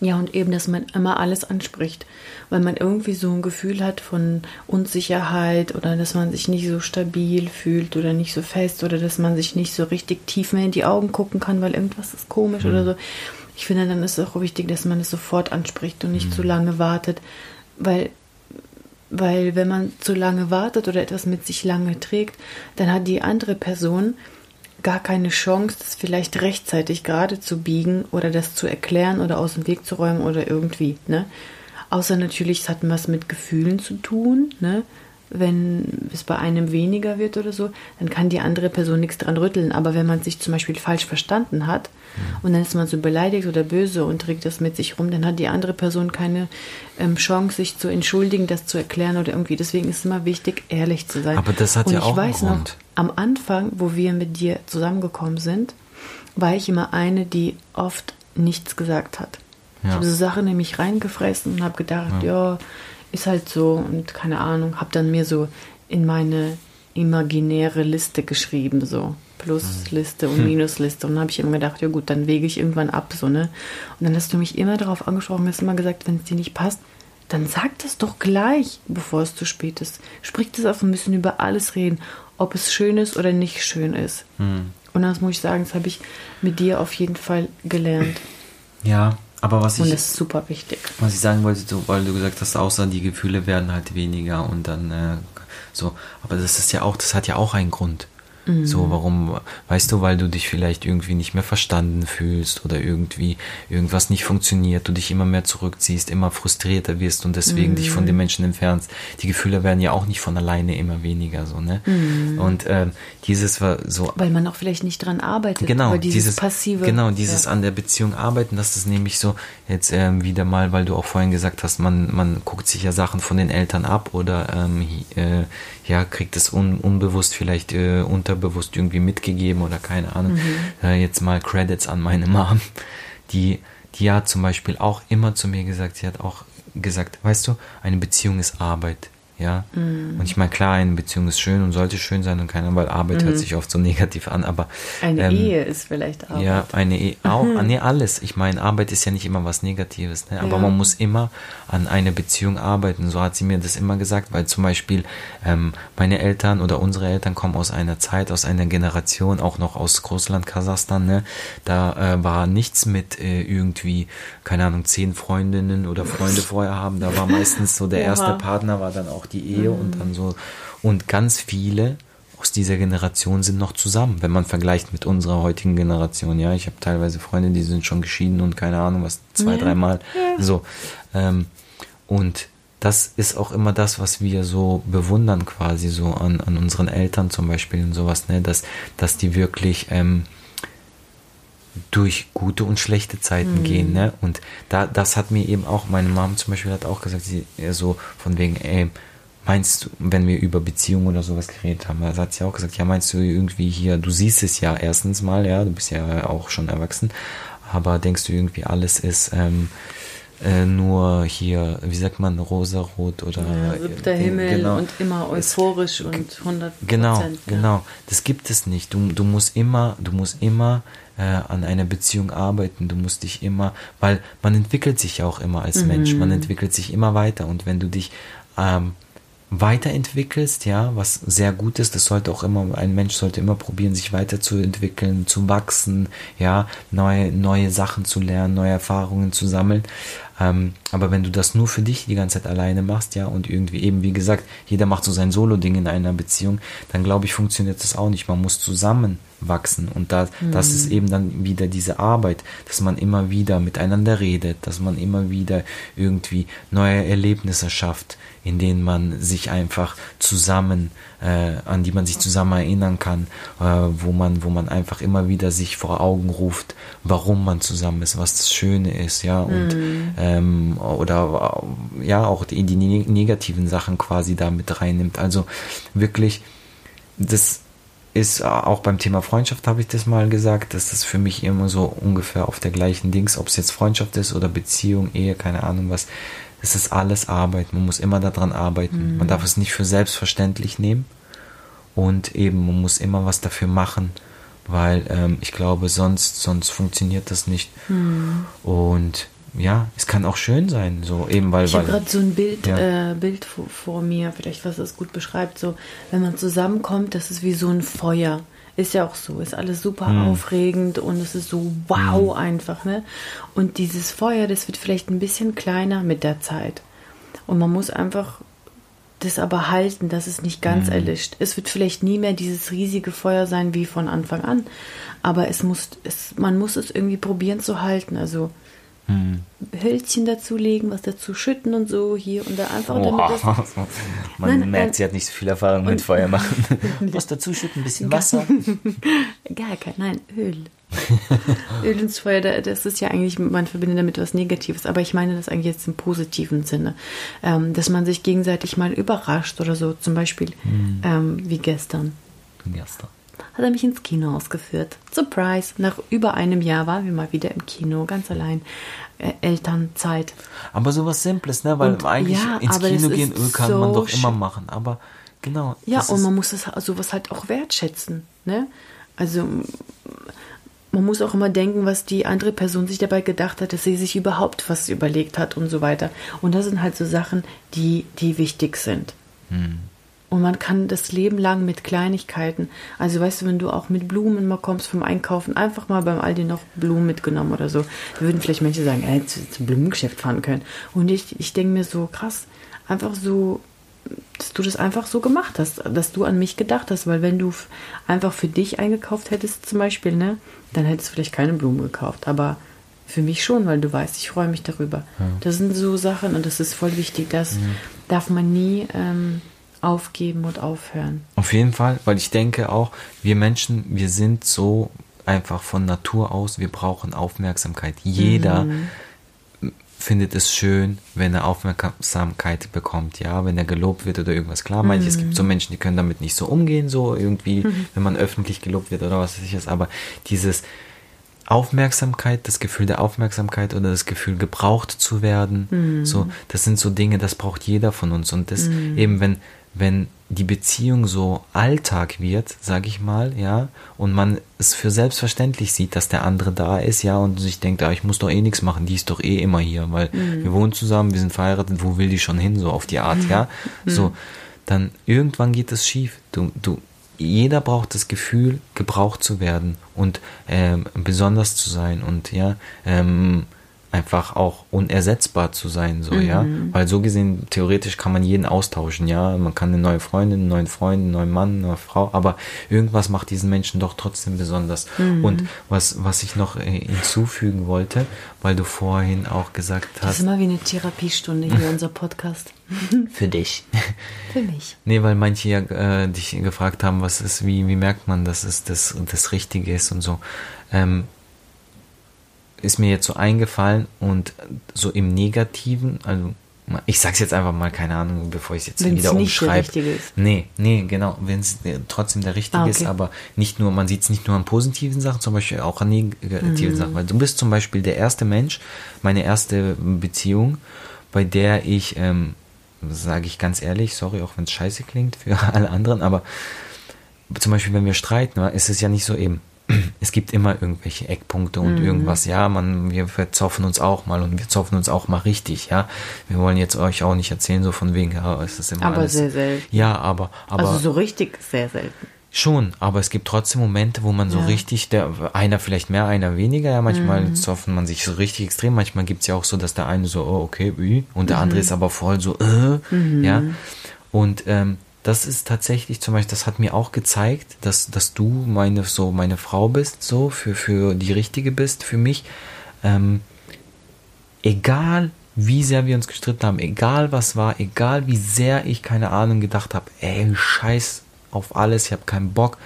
Ja, und eben, dass man immer alles anspricht, weil man irgendwie so ein Gefühl hat von Unsicherheit oder dass man sich nicht so stabil fühlt oder nicht so fest oder dass man sich nicht so richtig tief mehr in die Augen gucken kann, weil irgendwas ist komisch oder so. Ich finde, dann ist es auch wichtig, dass man es sofort anspricht und nicht zu lange wartet, weil weil wenn man zu lange wartet oder etwas mit sich lange trägt, dann hat die andere Person gar keine Chance, das vielleicht rechtzeitig gerade zu biegen oder das zu erklären oder aus dem Weg zu räumen oder irgendwie. Ne? Außer natürlich, es hat was mit Gefühlen zu tun. Ne? Wenn es bei einem weniger wird oder so, dann kann die andere Person nichts dran rütteln. Aber wenn man sich zum Beispiel falsch verstanden hat und dann ist man so beleidigt oder böse und trägt das mit sich rum, dann hat die andere Person keine ähm, Chance, sich zu entschuldigen, das zu erklären oder irgendwie. Deswegen ist es immer wichtig, ehrlich zu sein. Aber das hat und ja ich auch einen weiß noch, Grund. am Anfang, wo wir mit dir zusammengekommen sind, war ich immer eine, die oft nichts gesagt hat. Ich Ja. habe so Sachen nämlich reingefressen und habe gedacht, ja. Ist halt so und keine Ahnung, habe dann mir so in meine imaginäre Liste geschrieben, so Plusliste und Minusliste und dann habe ich immer gedacht, ja gut, dann wege ich irgendwann ab, so ne. Und dann hast du mich immer darauf angesprochen, hast immer gesagt, wenn es dir nicht passt, dann sag das doch gleich, bevor es zu spät ist. Sprich das auf, wir müssen über alles reden, ob es schön ist oder nicht schön ist. Und das muss ich sagen, das habe ich mit dir auf jeden Fall gelernt. Ja, aber was Und ich, das ist super wichtig. was ich sagen wollte, so, weil du gesagt hast, außer die Gefühle werden halt weniger und dann äh, so, aber das ist ja auch, das hat ja auch einen Grund. So, warum, weißt du, weil du dich vielleicht irgendwie nicht mehr verstanden fühlst oder irgendwie irgendwas nicht funktioniert, du dich immer mehr zurückziehst, immer frustrierter wirst und deswegen dich von den Menschen entfernst. Die Gefühle werden ja auch nicht von alleine immer weniger, so, ne? Und ähm, dieses war so, Weil man auch vielleicht nicht dran arbeitet. genau, dieses, dieses passive. genau, dieses ja. an der Beziehung arbeiten, das ist nämlich so jetzt ähm, wieder mal, weil du auch vorhin gesagt hast, man man guckt sich ja Sachen von den Eltern ab oder ähm, äh, ja kriegt es un, unbewusst vielleicht äh, unterbewusst irgendwie mitgegeben oder keine Ahnung. Mhm. Äh, jetzt mal Credits an meine Mom, die die hat zum Beispiel auch immer zu mir gesagt, sie hat auch gesagt, weißt du, eine Beziehung ist Arbeit. Ja, Mhm. und ich meine, klar, eine Beziehung ist schön und sollte schön sein und keine, weil Arbeit hört sich oft so *laughs* negativ an, aber Mhm. Eine ähm, Ehe ist vielleicht auch. ja, eine Ehe, auch, nee, alles. Ich meine, Arbeit ist ja nicht immer was Negatives, ne? aber Ja. man muss immer an einer Beziehung arbeiten. So hat sie mir das immer gesagt, weil zum Beispiel ähm, meine Eltern oder unsere Eltern kommen aus einer Zeit, aus einer Generation, auch noch aus Russland, Kasachstan, ne? da äh, war nichts mit äh, irgendwie, keine Ahnung, zehn Freundinnen oder Freunde vorher haben. Da war meistens so der erste Partner war dann auch die Ehe und dann so und ganz viele aus dieser Generation sind noch zusammen, wenn man vergleicht mit unserer heutigen Generation. Ja, ich habe teilweise Freunde, die sind schon geschieden und keine Ahnung was, zwei, Ja. dreimal. So. Ähm, und das ist auch immer das, was wir so bewundern quasi so an, an unseren Eltern zum Beispiel und sowas, ne, dass, dass die wirklich ähm, durch gute und schlechte Zeiten gehen, ne? Und da, das hat mir eben auch, meine Mom zum Beispiel hat auch gesagt, sie eher so von wegen, ey, meinst du, wenn wir über Beziehungen oder sowas geredet haben, also hat sie auch gesagt, ja, meinst du irgendwie hier, du siehst es ja erstens mal, ja, du bist ja auch schon erwachsen, aber denkst du irgendwie alles ist ähm, äh, nur hier, wie sagt man, rosarot oder Ja, siebter äh, Himmel genau. und immer euphorisch und 100 Genau, ja. genau. Das gibt es nicht. Du, du musst immer, du musst immer äh, an einer Beziehung arbeiten. Du musst dich immer, weil man entwickelt sich ja auch immer als Mensch. Man entwickelt sich immer weiter. Und wenn du dich ähm, weiterentwickelst, ja, was sehr gut ist. Das sollte auch immer, ein Mensch sollte immer probieren, sich weiterzuentwickeln, zu wachsen, ja, neue, neue Sachen zu lernen, neue Erfahrungen zu sammeln. Ähm, aber wenn du das nur für dich die ganze Zeit alleine machst, ja, und irgendwie eben, wie gesagt, jeder macht so sein Solo-Ding in einer Beziehung, dann glaube ich, funktioniert das auch nicht. Man muss zusammen wachsen. Und da, mhm. das ist eben dann wieder diese Arbeit, dass man immer wieder miteinander redet, dass man immer wieder irgendwie neue Erlebnisse schafft, in denen man sich einfach zusammen, äh, an die man sich zusammen erinnern kann, äh, wo man, wo man einfach immer wieder sich vor Augen ruft, warum man zusammen ist, was das Schöne ist, ja, und mhm. ähm, oder ja auch die, die negativen Sachen quasi da mit reinnimmt. Also wirklich, das ist auch beim Thema Freundschaft habe ich das mal gesagt, dass das für mich immer so ungefähr auf der gleichen Dings, ob es jetzt Freundschaft ist oder Beziehung, Ehe, keine Ahnung was, es ist alles Arbeit. Man muss immer daran arbeiten. Mhm. Man darf es nicht für selbstverständlich nehmen. Und eben, man muss immer was dafür machen, weil ähm, ich glaube, sonst, sonst funktioniert das nicht. Mhm. Und ja, es kann auch schön sein, so eben weil. Ich habe gerade so ein Bild, ja. äh, Bild vor, vor, mir, vielleicht was das gut beschreibt. So, wenn man zusammenkommt, das ist wie so ein Feuer. Ist ja auch so, ist alles super hm. aufregend und es ist so wow hm. einfach, ne? Und dieses Feuer, das wird vielleicht ein bisschen kleiner mit der Zeit. Und man muss einfach das aber halten, dass es nicht ganz hm. erlischt. Es wird vielleicht nie mehr dieses riesige Feuer sein wie von Anfang an, aber es muss, es, man muss es irgendwie probieren zu halten. Also hm. Hölzchen dazulegen, was dazu schütten und so hier und da einfach. Damit das, *laughs* Man nein, merkt, sie hat nicht so viel Erfahrung mit Feuer machen. *laughs* was dazu schütten, ein bisschen Wasser. *laughs* Gar kein, nein, Öl. Öl ins Feuer, das ist ja eigentlich, man verbindet damit was Negatives, aber ich meine das eigentlich jetzt im positiven Sinne, ähm, dass man sich gegenseitig mal überrascht oder so, zum Beispiel hm. ähm, wie gestern. Gestern hat er mich ins Kino ausgeführt. Surprise! Nach über einem Jahr waren wir mal wieder im Kino, ganz allein. Äh, Elternzeit. Aber sowas Simples, ne? Weil und, eigentlich ja, ins Kino gehen kann so man doch immer machen. Aber genau. Ja, und man muss das, sowas halt auch wertschätzen, ne? Also man muss auch immer denken, was die andere Person sich dabei gedacht hat, dass sie sich überhaupt was überlegt hat und so weiter. Und das sind halt so Sachen, die, die wichtig sind. Hm. Und man kann das Leben lang mit Kleinigkeiten, also weißt du, wenn du auch mit Blumen mal kommst vom Einkaufen, einfach mal beim Aldi noch Blumen mitgenommen oder so, da würden vielleicht Menschen sagen, ey, zum Blumengeschäft fahren können. Und ich, ich denke mir so, krass, einfach so, dass du das einfach so gemacht hast, dass du an mich gedacht hast, weil wenn du einfach für dich eingekauft hättest zum Beispiel, ne, dann hättest du vielleicht keine Blumen gekauft, aber für mich schon, weil du weißt, ich freue mich darüber. Ja. Das sind so Sachen und das ist voll wichtig, das ja. darf man nie... Ähm, aufgeben und aufhören. Auf jeden Fall, weil ich denke auch, wir Menschen, wir sind so einfach von Natur aus, wir brauchen Aufmerksamkeit. Jeder mhm. findet es schön, wenn er Aufmerksamkeit bekommt, ja, wenn er gelobt wird oder irgendwas. Klar, mhm. manche, es gibt so. Menschen, die können damit nicht so umgehen, so irgendwie, mhm. wenn man öffentlich gelobt wird oder was weiß ich was, aber dieses Aufmerksamkeit, das Gefühl der Aufmerksamkeit oder das Gefühl gebraucht zu werden, mhm. so, das sind so Dinge, das braucht jeder von uns und das mhm. eben, wenn wenn die Beziehung so Alltag wird, sag ich mal, ja, und man es für selbstverständlich sieht, dass der andere da ist, ja, und sich denkt, ah, ich muss doch eh nichts machen, die ist doch eh immer hier, weil mhm. wir wohnen zusammen, wir sind verheiratet, wo will die schon hin, so auf die Art, mhm. ja, so, dann irgendwann geht es schief. Du, du, jeder braucht das Gefühl, gebraucht zu werden und ähm, besonders zu sein und ja, ähm, einfach auch unersetzbar zu sein, so, mhm. ja. Weil so gesehen, theoretisch kann man jeden austauschen, ja. Man kann eine neue Freundin, einen neuen Freund, einen neuen Mann, eine neue Frau, aber irgendwas macht diesen Menschen doch trotzdem besonders. Mhm. Und was, was ich noch äh, hinzufügen wollte, weil du vorhin auch gesagt hast. Das ist immer wie eine Therapiestunde hier, *laughs* unser Podcast. Für dich. *laughs* Für mich. Nee, weil manche ja äh, dich gefragt haben, was ist, wie, wie merkt man, dass es das, das Richtige ist und so. Ähm, ist mir jetzt so eingefallen und so im Negativen, also ich sag's jetzt einfach mal, keine Ahnung, bevor ich es jetzt wenn's wieder umschreibe. Nee, nee, genau, wenn es trotzdem der richtige ah, okay. ist, aber nicht nur, man sieht es nicht nur an positiven Sachen, zum Beispiel auch an negativen mhm. Sachen. Weil du bist zum Beispiel der erste Mensch, meine erste Beziehung, bei der ich, ähm, sage ich ganz ehrlich, sorry, auch wenn es scheiße klingt für *laughs* alle anderen, aber zum Beispiel, wenn wir streiten, ist es ja nicht so eben, es gibt immer irgendwelche Eckpunkte und mhm. irgendwas, ja, man, wir verzoffen uns auch mal und wir zoffen uns auch mal richtig, ja. Wir wollen jetzt euch auch nicht erzählen, so von wegen, ja, es ist immer aber alles. sehr selten. Ja, aber, aber. Also so richtig sehr selten. Schon, aber es gibt trotzdem Momente, wo man so ja. richtig, der, einer vielleicht mehr, einer weniger, ja, manchmal mhm. zoffen man sich so richtig extrem, manchmal gibt es ja auch so, dass der eine so, oh, okay, wie, und der mhm. andere ist aber voll so, äh, mhm. ja. Und ähm, das ist tatsächlich zum Beispiel, das hat mir auch gezeigt, dass, dass du meine, so meine Frau bist, so, für, für die richtige bist, für mich. Ähm, egal wie sehr wir uns gestritten haben, egal was war, egal wie sehr ich keine Ahnung gedacht habe, ey, scheiß auf alles, ich habe keinen Bock.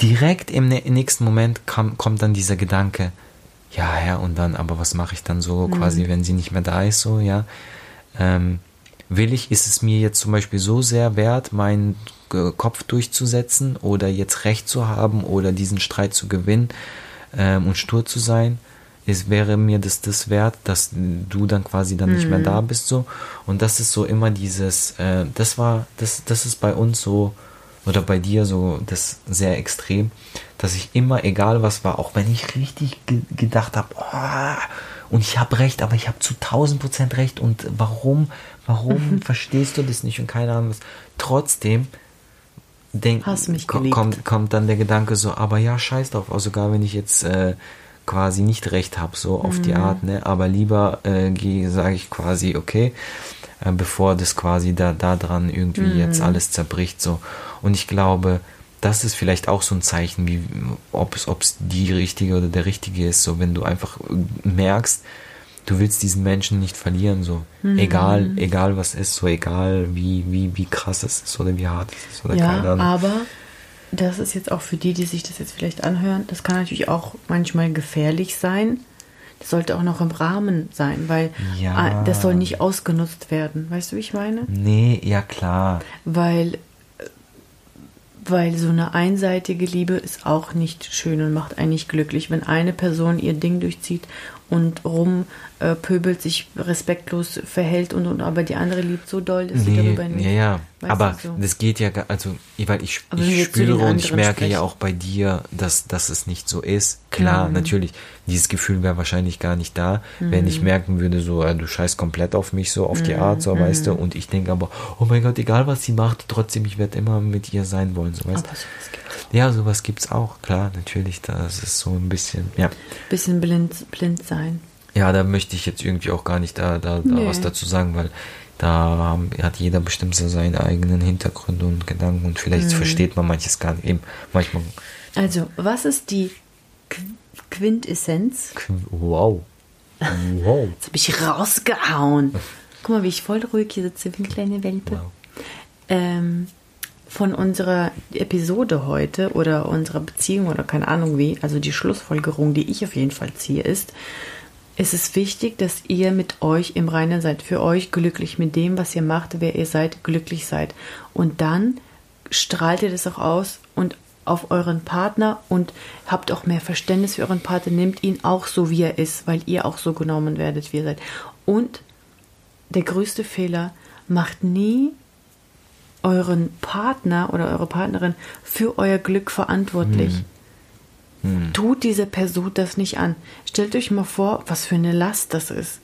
Direkt im nächsten Moment kam, kommt dann dieser Gedanke, ja, ja, und dann, aber was mache ich dann so, mhm. quasi, wenn sie nicht mehr da ist, so, ja. Ähm, will ich, ist es mir jetzt zum Beispiel so sehr wert, meinen Kopf durchzusetzen oder jetzt Recht zu haben oder diesen Streit zu gewinnen ähm, und stur zu sein? Es wäre mir das das wert, dass du dann quasi dann mhm. nicht mehr mhm. da bist so und das ist so immer dieses, äh, das war, das, das ist bei uns so oder bei dir so das sehr extrem, dass ich immer, egal was war, auch wenn ich richtig ge gedacht habe, oh, und ich habe recht, aber ich habe zu 1000 Prozent recht und warum, warum *laughs* verstehst du das nicht und keine Ahnung was. Trotzdem denk, kommt, kommt dann der Gedanke so, aber ja, scheiß drauf, auch sogar wenn ich jetzt äh, quasi nicht recht habe, so auf mhm. die Art, ne? Aber lieber äh, sage ich quasi, okay, äh, bevor das quasi da, da dran irgendwie mhm. jetzt alles zerbricht, so. Und ich glaube, das ist vielleicht auch so ein Zeichen, wie ob es die richtige oder der richtige ist, so wenn du einfach merkst, du willst diesen Menschen nicht verlieren, so mhm. egal, egal was ist, so egal wie, wie, wie krass es ist oder wie hart es ist oder ja, keine Ahnung. Aber das ist jetzt auch für die, die sich das jetzt vielleicht anhören, das kann natürlich auch manchmal gefährlich sein. Das sollte auch noch im Rahmen sein, weil ja. das soll nicht ausgenutzt werden. Weißt du, wie ich meine? Nee, ja klar. Weil weil so eine einseitige Liebe ist auch nicht schön und macht einen nicht glücklich. Wenn eine Person ihr Ding durchzieht und rumpöbelt, äh, sich respektlos verhält und, und aber die andere liebt so doll, dass nee, sie darüber nicht. Ja, ja. aber so. das geht ja, also, weil ich, ich spüre und ich merke sprechen. ja auch bei dir, dass, dass es nicht so ist. Klar, mhm. natürlich, dieses Gefühl wäre wahrscheinlich gar nicht da, mhm. wenn ich merken würde, so, äh, du scheißt komplett auf mich, so auf mhm. die Art, so, weißt du, mhm. und ich denke aber, oh mein Gott, egal was sie macht, trotzdem, ich werde immer mit ihr sein wollen, so, weißt du. Ja, sowas gibt's auch, klar, natürlich. Das ist so ein bisschen, ja. Bisschen blind, blind sein. Ja, da möchte ich jetzt irgendwie auch gar nicht da, da, da nee. was dazu sagen, weil da hat jeder bestimmt so seine eigenen Hintergründe und Gedanken und vielleicht mhm. versteht man manches gar nicht. Eben manchmal. Also, was ist die Qu Quintessenz? Wow. Wow. *laughs* Jetzt habe ich rausgehauen. Guck mal, wie ich voll ruhig hier sitze, wie eine kleine Welpe. Wow. Ähm, von unserer Episode heute oder unserer Beziehung oder keine Ahnung wie, also die Schlussfolgerung, die ich auf jeden Fall ziehe, ist, es ist wichtig, dass ihr mit euch im Reinen seid, für euch glücklich mit dem, was ihr macht, wer ihr seid, glücklich seid. Und dann strahlt ihr das auch aus und auf euren Partner und habt auch mehr Verständnis für euren Partner, nehmt ihn auch so, wie er ist, weil ihr auch so genommen werdet, wie ihr seid. Und der größte Fehler, macht nie euren Partner oder eure Partnerin für euer Glück verantwortlich. Hm. Hm. Tut diese Person das nicht an. Stellt euch mal vor, was für eine Last das ist.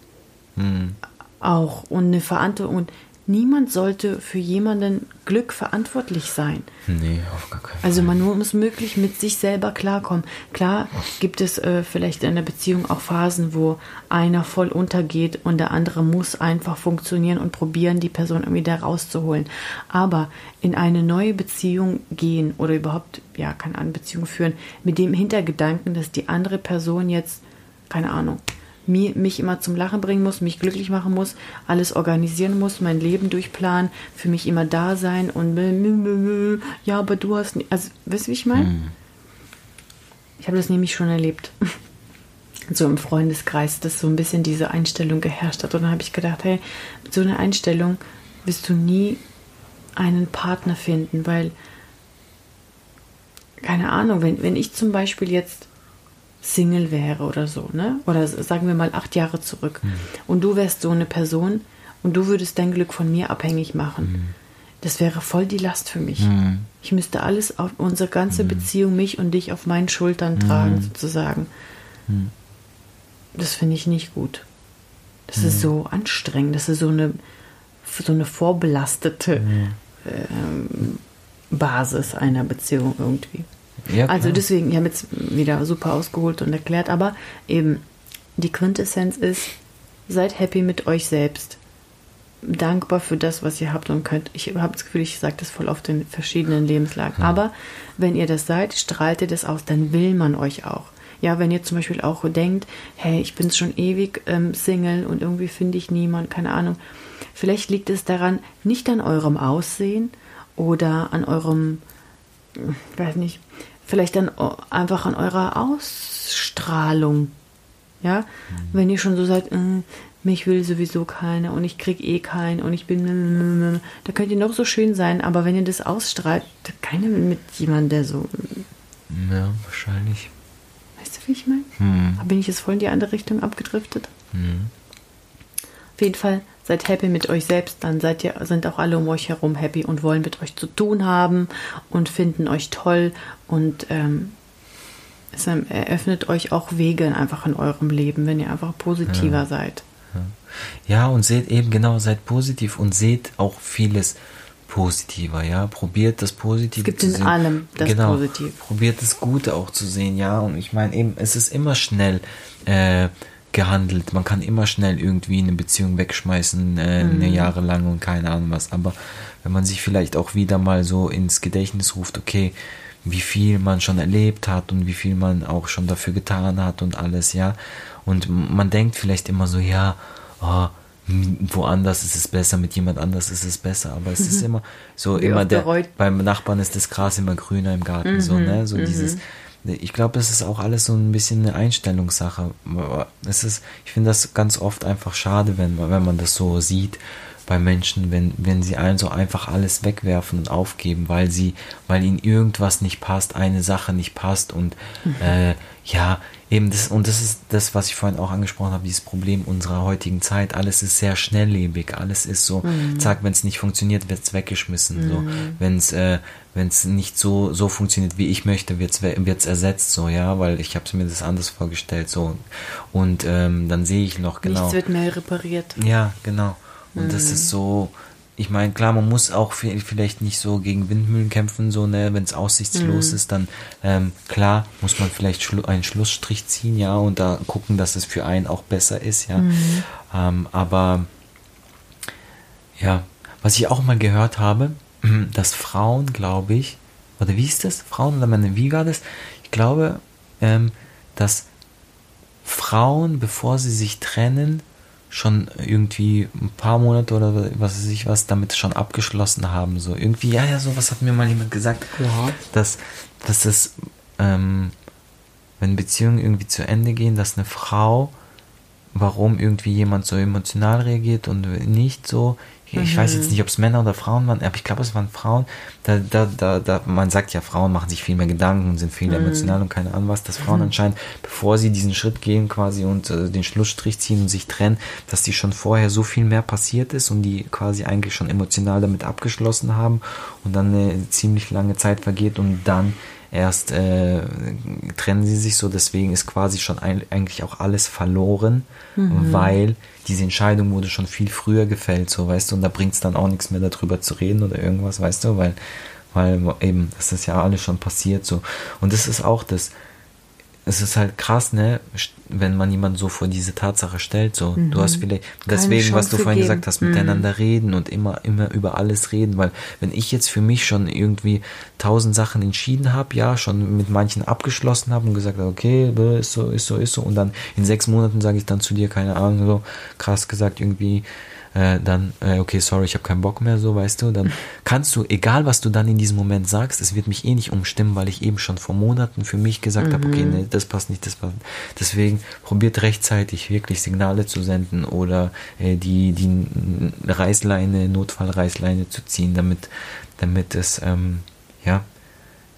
Hm. Auch und eine Verantwortung. Und niemand sollte für jemanden Glück verantwortlich sein. Nee, auf gar keinen Fall. Also man muss möglich mit sich selber klarkommen. Klar gibt es äh, vielleicht in der Beziehung auch Phasen, wo einer voll untergeht und der andere muss einfach funktionieren und probieren, die Person irgendwie da rauszuholen. Aber in eine neue Beziehung gehen oder überhaupt, ja, keine Ahnung, Beziehung führen, mit dem Hintergedanken, dass die andere Person jetzt, keine Ahnung, mich immer zum Lachen bringen muss, mich glücklich machen muss, alles organisieren muss, mein Leben durchplanen, für mich immer da sein und ja, aber du hast, also, weißt du, wie ich meine? Hm. Ich habe das nämlich schon erlebt. *laughs* So im Freundeskreis, dass so ein bisschen diese Einstellung geherrscht hat. Und dann habe ich gedacht, hey, mit so einer Einstellung wirst du nie einen Partner finden, weil, keine Ahnung, wenn, wenn ich zum Beispiel jetzt Single wäre oder so, ne? Oder sagen wir mal acht Jahre zurück. Mhm. Und du wärst so eine Person und du würdest dein Glück von mir abhängig machen. Das wäre voll die Last für mich. Mhm. Ich müsste alles auf unsere ganze mhm. Beziehung, mich und dich auf meinen Schultern tragen, mhm. sozusagen. Mhm. Das finde ich nicht gut. Das ist mhm. so anstrengend. Das ist so eine, so eine vorbelastete ähm, Basis einer Beziehung irgendwie. Ja, also deswegen, ich habe jetzt wieder super ausgeholt und erklärt, aber eben die Quintessenz ist, seid happy mit euch selbst dankbar für das, was ihr habt und könnt. Ich habe das Gefühl, ich sage das voll oft in verschiedenen Lebenslagen. Hm. Aber wenn ihr das seid, strahlt ihr das aus, dann will man euch auch. Ja, wenn ihr zum Beispiel auch denkt, hey, ich bin schon ewig ähm, Single und irgendwie finde ich niemanden, keine Ahnung. Vielleicht liegt es daran, nicht an eurem Aussehen oder an eurem, weiß nicht, vielleicht dann einfach an eurer Ausstrahlung. Ja, mhm. wenn ihr schon so seid, äh, mich will sowieso keiner und ich krieg eh keinen und ich bin. Da könnt ihr noch so schön sein, aber wenn ihr das ausstrahlt, keiner will mit jemandem, der so. Ja, wahrscheinlich. Weißt du, wie ich meine? Hm. Bin ich jetzt voll in die andere Richtung abgedriftet? Hm. Auf jeden Fall seid happy mit euch selbst, dann seid ihr, sind auch alle um euch herum happy und wollen mit euch zu tun haben und finden euch toll und ähm, es eröffnet euch auch Wege einfach in eurem Leben, wenn ihr einfach positiver ja. seid. Ja, und seht eben genau, seid positiv und seht auch vieles positiver, ja. Probiert das Positive es gibt zu in sehen. allem das genau, Positive. Probiert das Gute auch zu sehen, ja. Und ich meine eben, es ist immer schnell äh, gehandelt. Man kann immer schnell irgendwie eine Beziehung wegschmeißen, äh, mhm. eine Jahre lang und keine Ahnung was. Aber wenn man sich vielleicht auch wieder mal so ins Gedächtnis ruft, okay, wie viel man schon erlebt hat und wie viel man auch schon dafür getan hat und alles, ja. Und man denkt vielleicht immer so, ja, oh, woanders ist es besser, mit jemand anders ist es besser, aber es ist mhm. immer so, immer der, beim Nachbarn ist das Gras immer grüner im Garten, mhm. so, ne, so mhm. dieses, ich glaube, das ist auch alles so ein bisschen eine Einstellungssache. Es ist, ich finde das ganz oft einfach schade, wenn, wenn man das so sieht bei Menschen, wenn, wenn sie einen so einfach alles wegwerfen und aufgeben, weil sie, weil ihnen irgendwas nicht passt, eine Sache nicht passt und mhm. äh, ja, eben das, und das ist das, was ich vorhin auch angesprochen habe, dieses Problem unserer heutigen Zeit. Alles ist sehr schnelllebig, alles ist so, mhm. zack, wenn es nicht funktioniert, wird es weggeschmissen. Mhm. So. Wenn es äh, wenn's nicht so, so funktioniert, wie ich möchte, wird es ersetzt, so, ja, weil ich habe mir das anders vorgestellt. so Und ähm, dann sehe ich noch genau. Nichts wird mehr repariert. Ja, genau. Und mhm. das ist so, ich meine, klar, man muss auch vielleicht nicht so gegen Windmühlen kämpfen, so, ne, wenn es aussichtslos mhm. ist, dann ähm, klar muss man vielleicht schlu einen Schlussstrich ziehen, ja, und da gucken, dass es für einen auch besser ist, ja. Mhm. Ähm, aber ja, was ich auch mal gehört habe, *clears throat* dass Frauen, glaube ich, oder wie ist das? Frauen oder Männer, wie war das? Ich glaube, ähm, dass Frauen, bevor sie sich trennen, schon irgendwie ein paar Monate oder was weiß ich was damit schon abgeschlossen haben. So irgendwie, ja, ja, sowas hat mir mal jemand gesagt, ja. dass, dass es, ähm, wenn Beziehungen irgendwie zu Ende gehen, dass eine Frau, warum irgendwie jemand so emotional reagiert und nicht so, ich mhm. weiß jetzt mhm. nicht, ob es Männer oder Frauen waren, aber ich glaube, es waren Frauen. Da, da, da, da, man sagt ja, Frauen machen sich viel mehr Gedanken und sind viel mhm. emotional und keine Ahnung was, dass Frauen mhm. anscheinend, bevor sie diesen Schritt gehen quasi und äh, den Schlussstrich ziehen und sich trennen, dass die schon vorher so viel mehr passiert ist und die quasi eigentlich schon emotional damit abgeschlossen haben und dann eine ziemlich lange Zeit vergeht und dann erst äh, trennen sie sich so, deswegen ist quasi schon ein, eigentlich auch alles verloren, mhm. weil diese Entscheidung wurde schon viel früher gefällt, so weißt du, und da bringt es dann auch nichts mehr darüber zu reden oder irgendwas, weißt du, weil, weil eben, das ist ja alles schon passiert so. Und das ist auch das, es ist halt krass, ne, wenn man jemanden so vor diese Tatsache stellt, so, mhm. du hast vielleicht, deswegen, was du vorhin geben. gesagt hast, miteinander mhm. reden und immer, immer über alles reden, weil wenn ich jetzt für mich schon irgendwie tausend Sachen entschieden habe, ja, schon mit manchen abgeschlossen habe und gesagt habe, okay, ist so, ist so, ist so, und dann in sechs Monaten sage ich dann zu dir, keine Ahnung, so krass gesagt, irgendwie, äh, dann, äh, okay, sorry, ich habe keinen Bock mehr, so, weißt du, dann *laughs* kannst du, egal was du dann in diesem Moment sagst, es wird mich eh nicht umstimmen, weil ich eben schon vor Monaten für mich gesagt mhm. habe, okay, nee, das passt nicht, das passt. Deswegen probiert rechtzeitig wirklich Signale zu senden oder äh, die, die Reißleine, Notfallreißleine zu ziehen, damit, damit es, ähm, ja,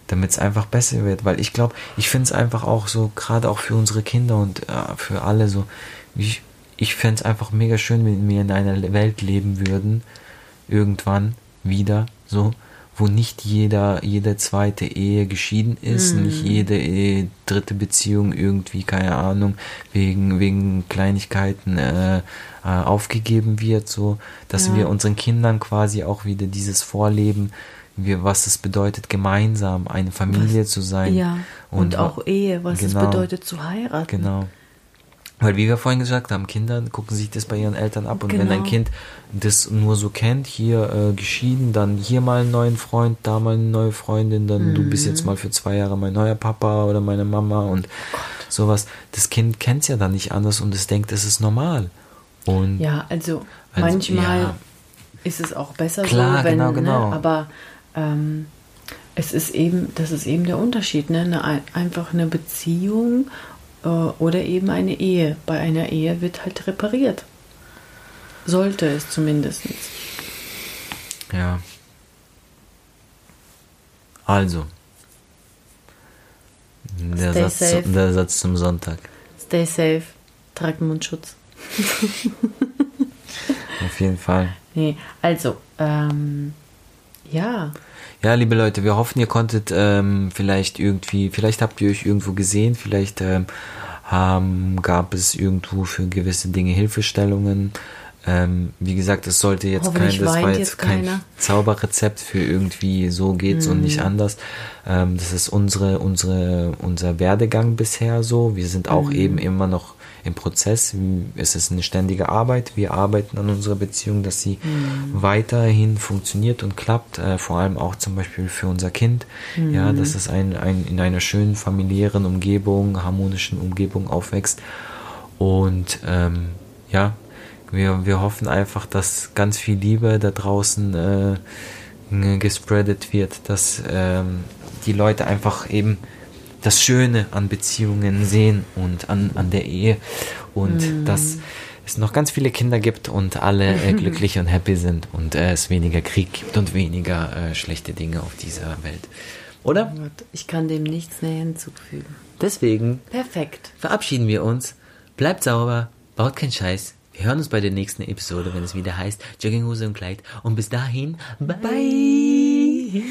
damit es einfach besser wird, weil ich glaube, ich finde es einfach auch so, gerade auch für unsere Kinder und äh, für alle so, wie, ich fände es einfach mega schön, wenn wir in einer Welt leben würden, irgendwann, wieder so, wo nicht jeder, jede zweite Ehe geschieden ist, Mhm. nicht jede Ehe, dritte Beziehung irgendwie, keine Ahnung, wegen, wegen Kleinigkeiten äh, äh, aufgegeben wird, so, dass Ja. wir unseren Kindern quasi auch wieder dieses Vorleben, wir, was es bedeutet, gemeinsam eine Familie zu sein. Ja. Und, wa- auch Ehe, was genau. es bedeutet zu heiraten. Genau. Weil, wie wir vorhin gesagt haben, Kinder gucken sich das bei ihren Eltern ab. Und wenn Genau. ein Kind das nur so kennt, hier äh, geschieden, dann hier mal einen neuen Freund, da mal eine neue Freundin, dann du Mhm. bist jetzt mal für zwei Jahre mein neuer Papa oder meine Mama und sowas. Das Kind kennt es ja dann nicht anders und es denkt, es ist normal. Und Ja, also, Also, manchmal ja. ist es auch besser Klar, so, wenn, genau, genau. Ne, aber ähm, es ist eben, das ist eben der Unterschied, ne? Eine, ein- einfach eine Beziehung oder eben eine Ehe. Bei einer Ehe wird halt repariert. Sollte es zumindest. ja. Also. Der Stay Satz, der Satz zum Sonntag. Stay safe, tragt Mundschutz. Auf jeden Fall. *laughs* Nee, also, ähm, ja, Ja, liebe Leute, wir hoffen, ihr konntet ähm, vielleicht irgendwie, vielleicht habt ihr euch irgendwo gesehen, vielleicht ähm, haben, gab es irgendwo für gewisse Dinge Hilfestellungen. Ähm, wie gesagt, es sollte jetzt kein, das war jetzt jetzt kein. Zauberrezept für irgendwie so geht's und nicht anders. Ähm, das ist unsere, unsere, unser Werdegang bisher so. Wir sind auch eben immer noch im Prozess. Es ist eine ständige Arbeit. Wir arbeiten an unserer Beziehung, dass sie weiterhin funktioniert und klappt. Äh, vor allem auch zum Beispiel für unser Kind. Ja, dass es ein, ein, in einer schönen familiären Umgebung, harmonischen Umgebung aufwächst. Und ähm, ja, wir, wir hoffen einfach, dass ganz viel Liebe da draußen äh, gespreadet wird, dass ähm, die Leute einfach eben das Schöne an Beziehungen sehen und an, an der Ehe und dass es noch ganz viele Kinder gibt und alle äh, *laughs* glücklich und happy sind und äh, es weniger Krieg gibt und weniger äh, schlechte Dinge auf dieser Welt. Oder? ich kann dem nichts näher hinzufügen. Deswegen Perfekt. verabschieden wir uns. Bleibt sauber, baut keinen Scheiß. Wir hören uns bei der nächsten Episode, wenn es wieder heißt Jogginghose und Kleid. Und bis dahin, bye.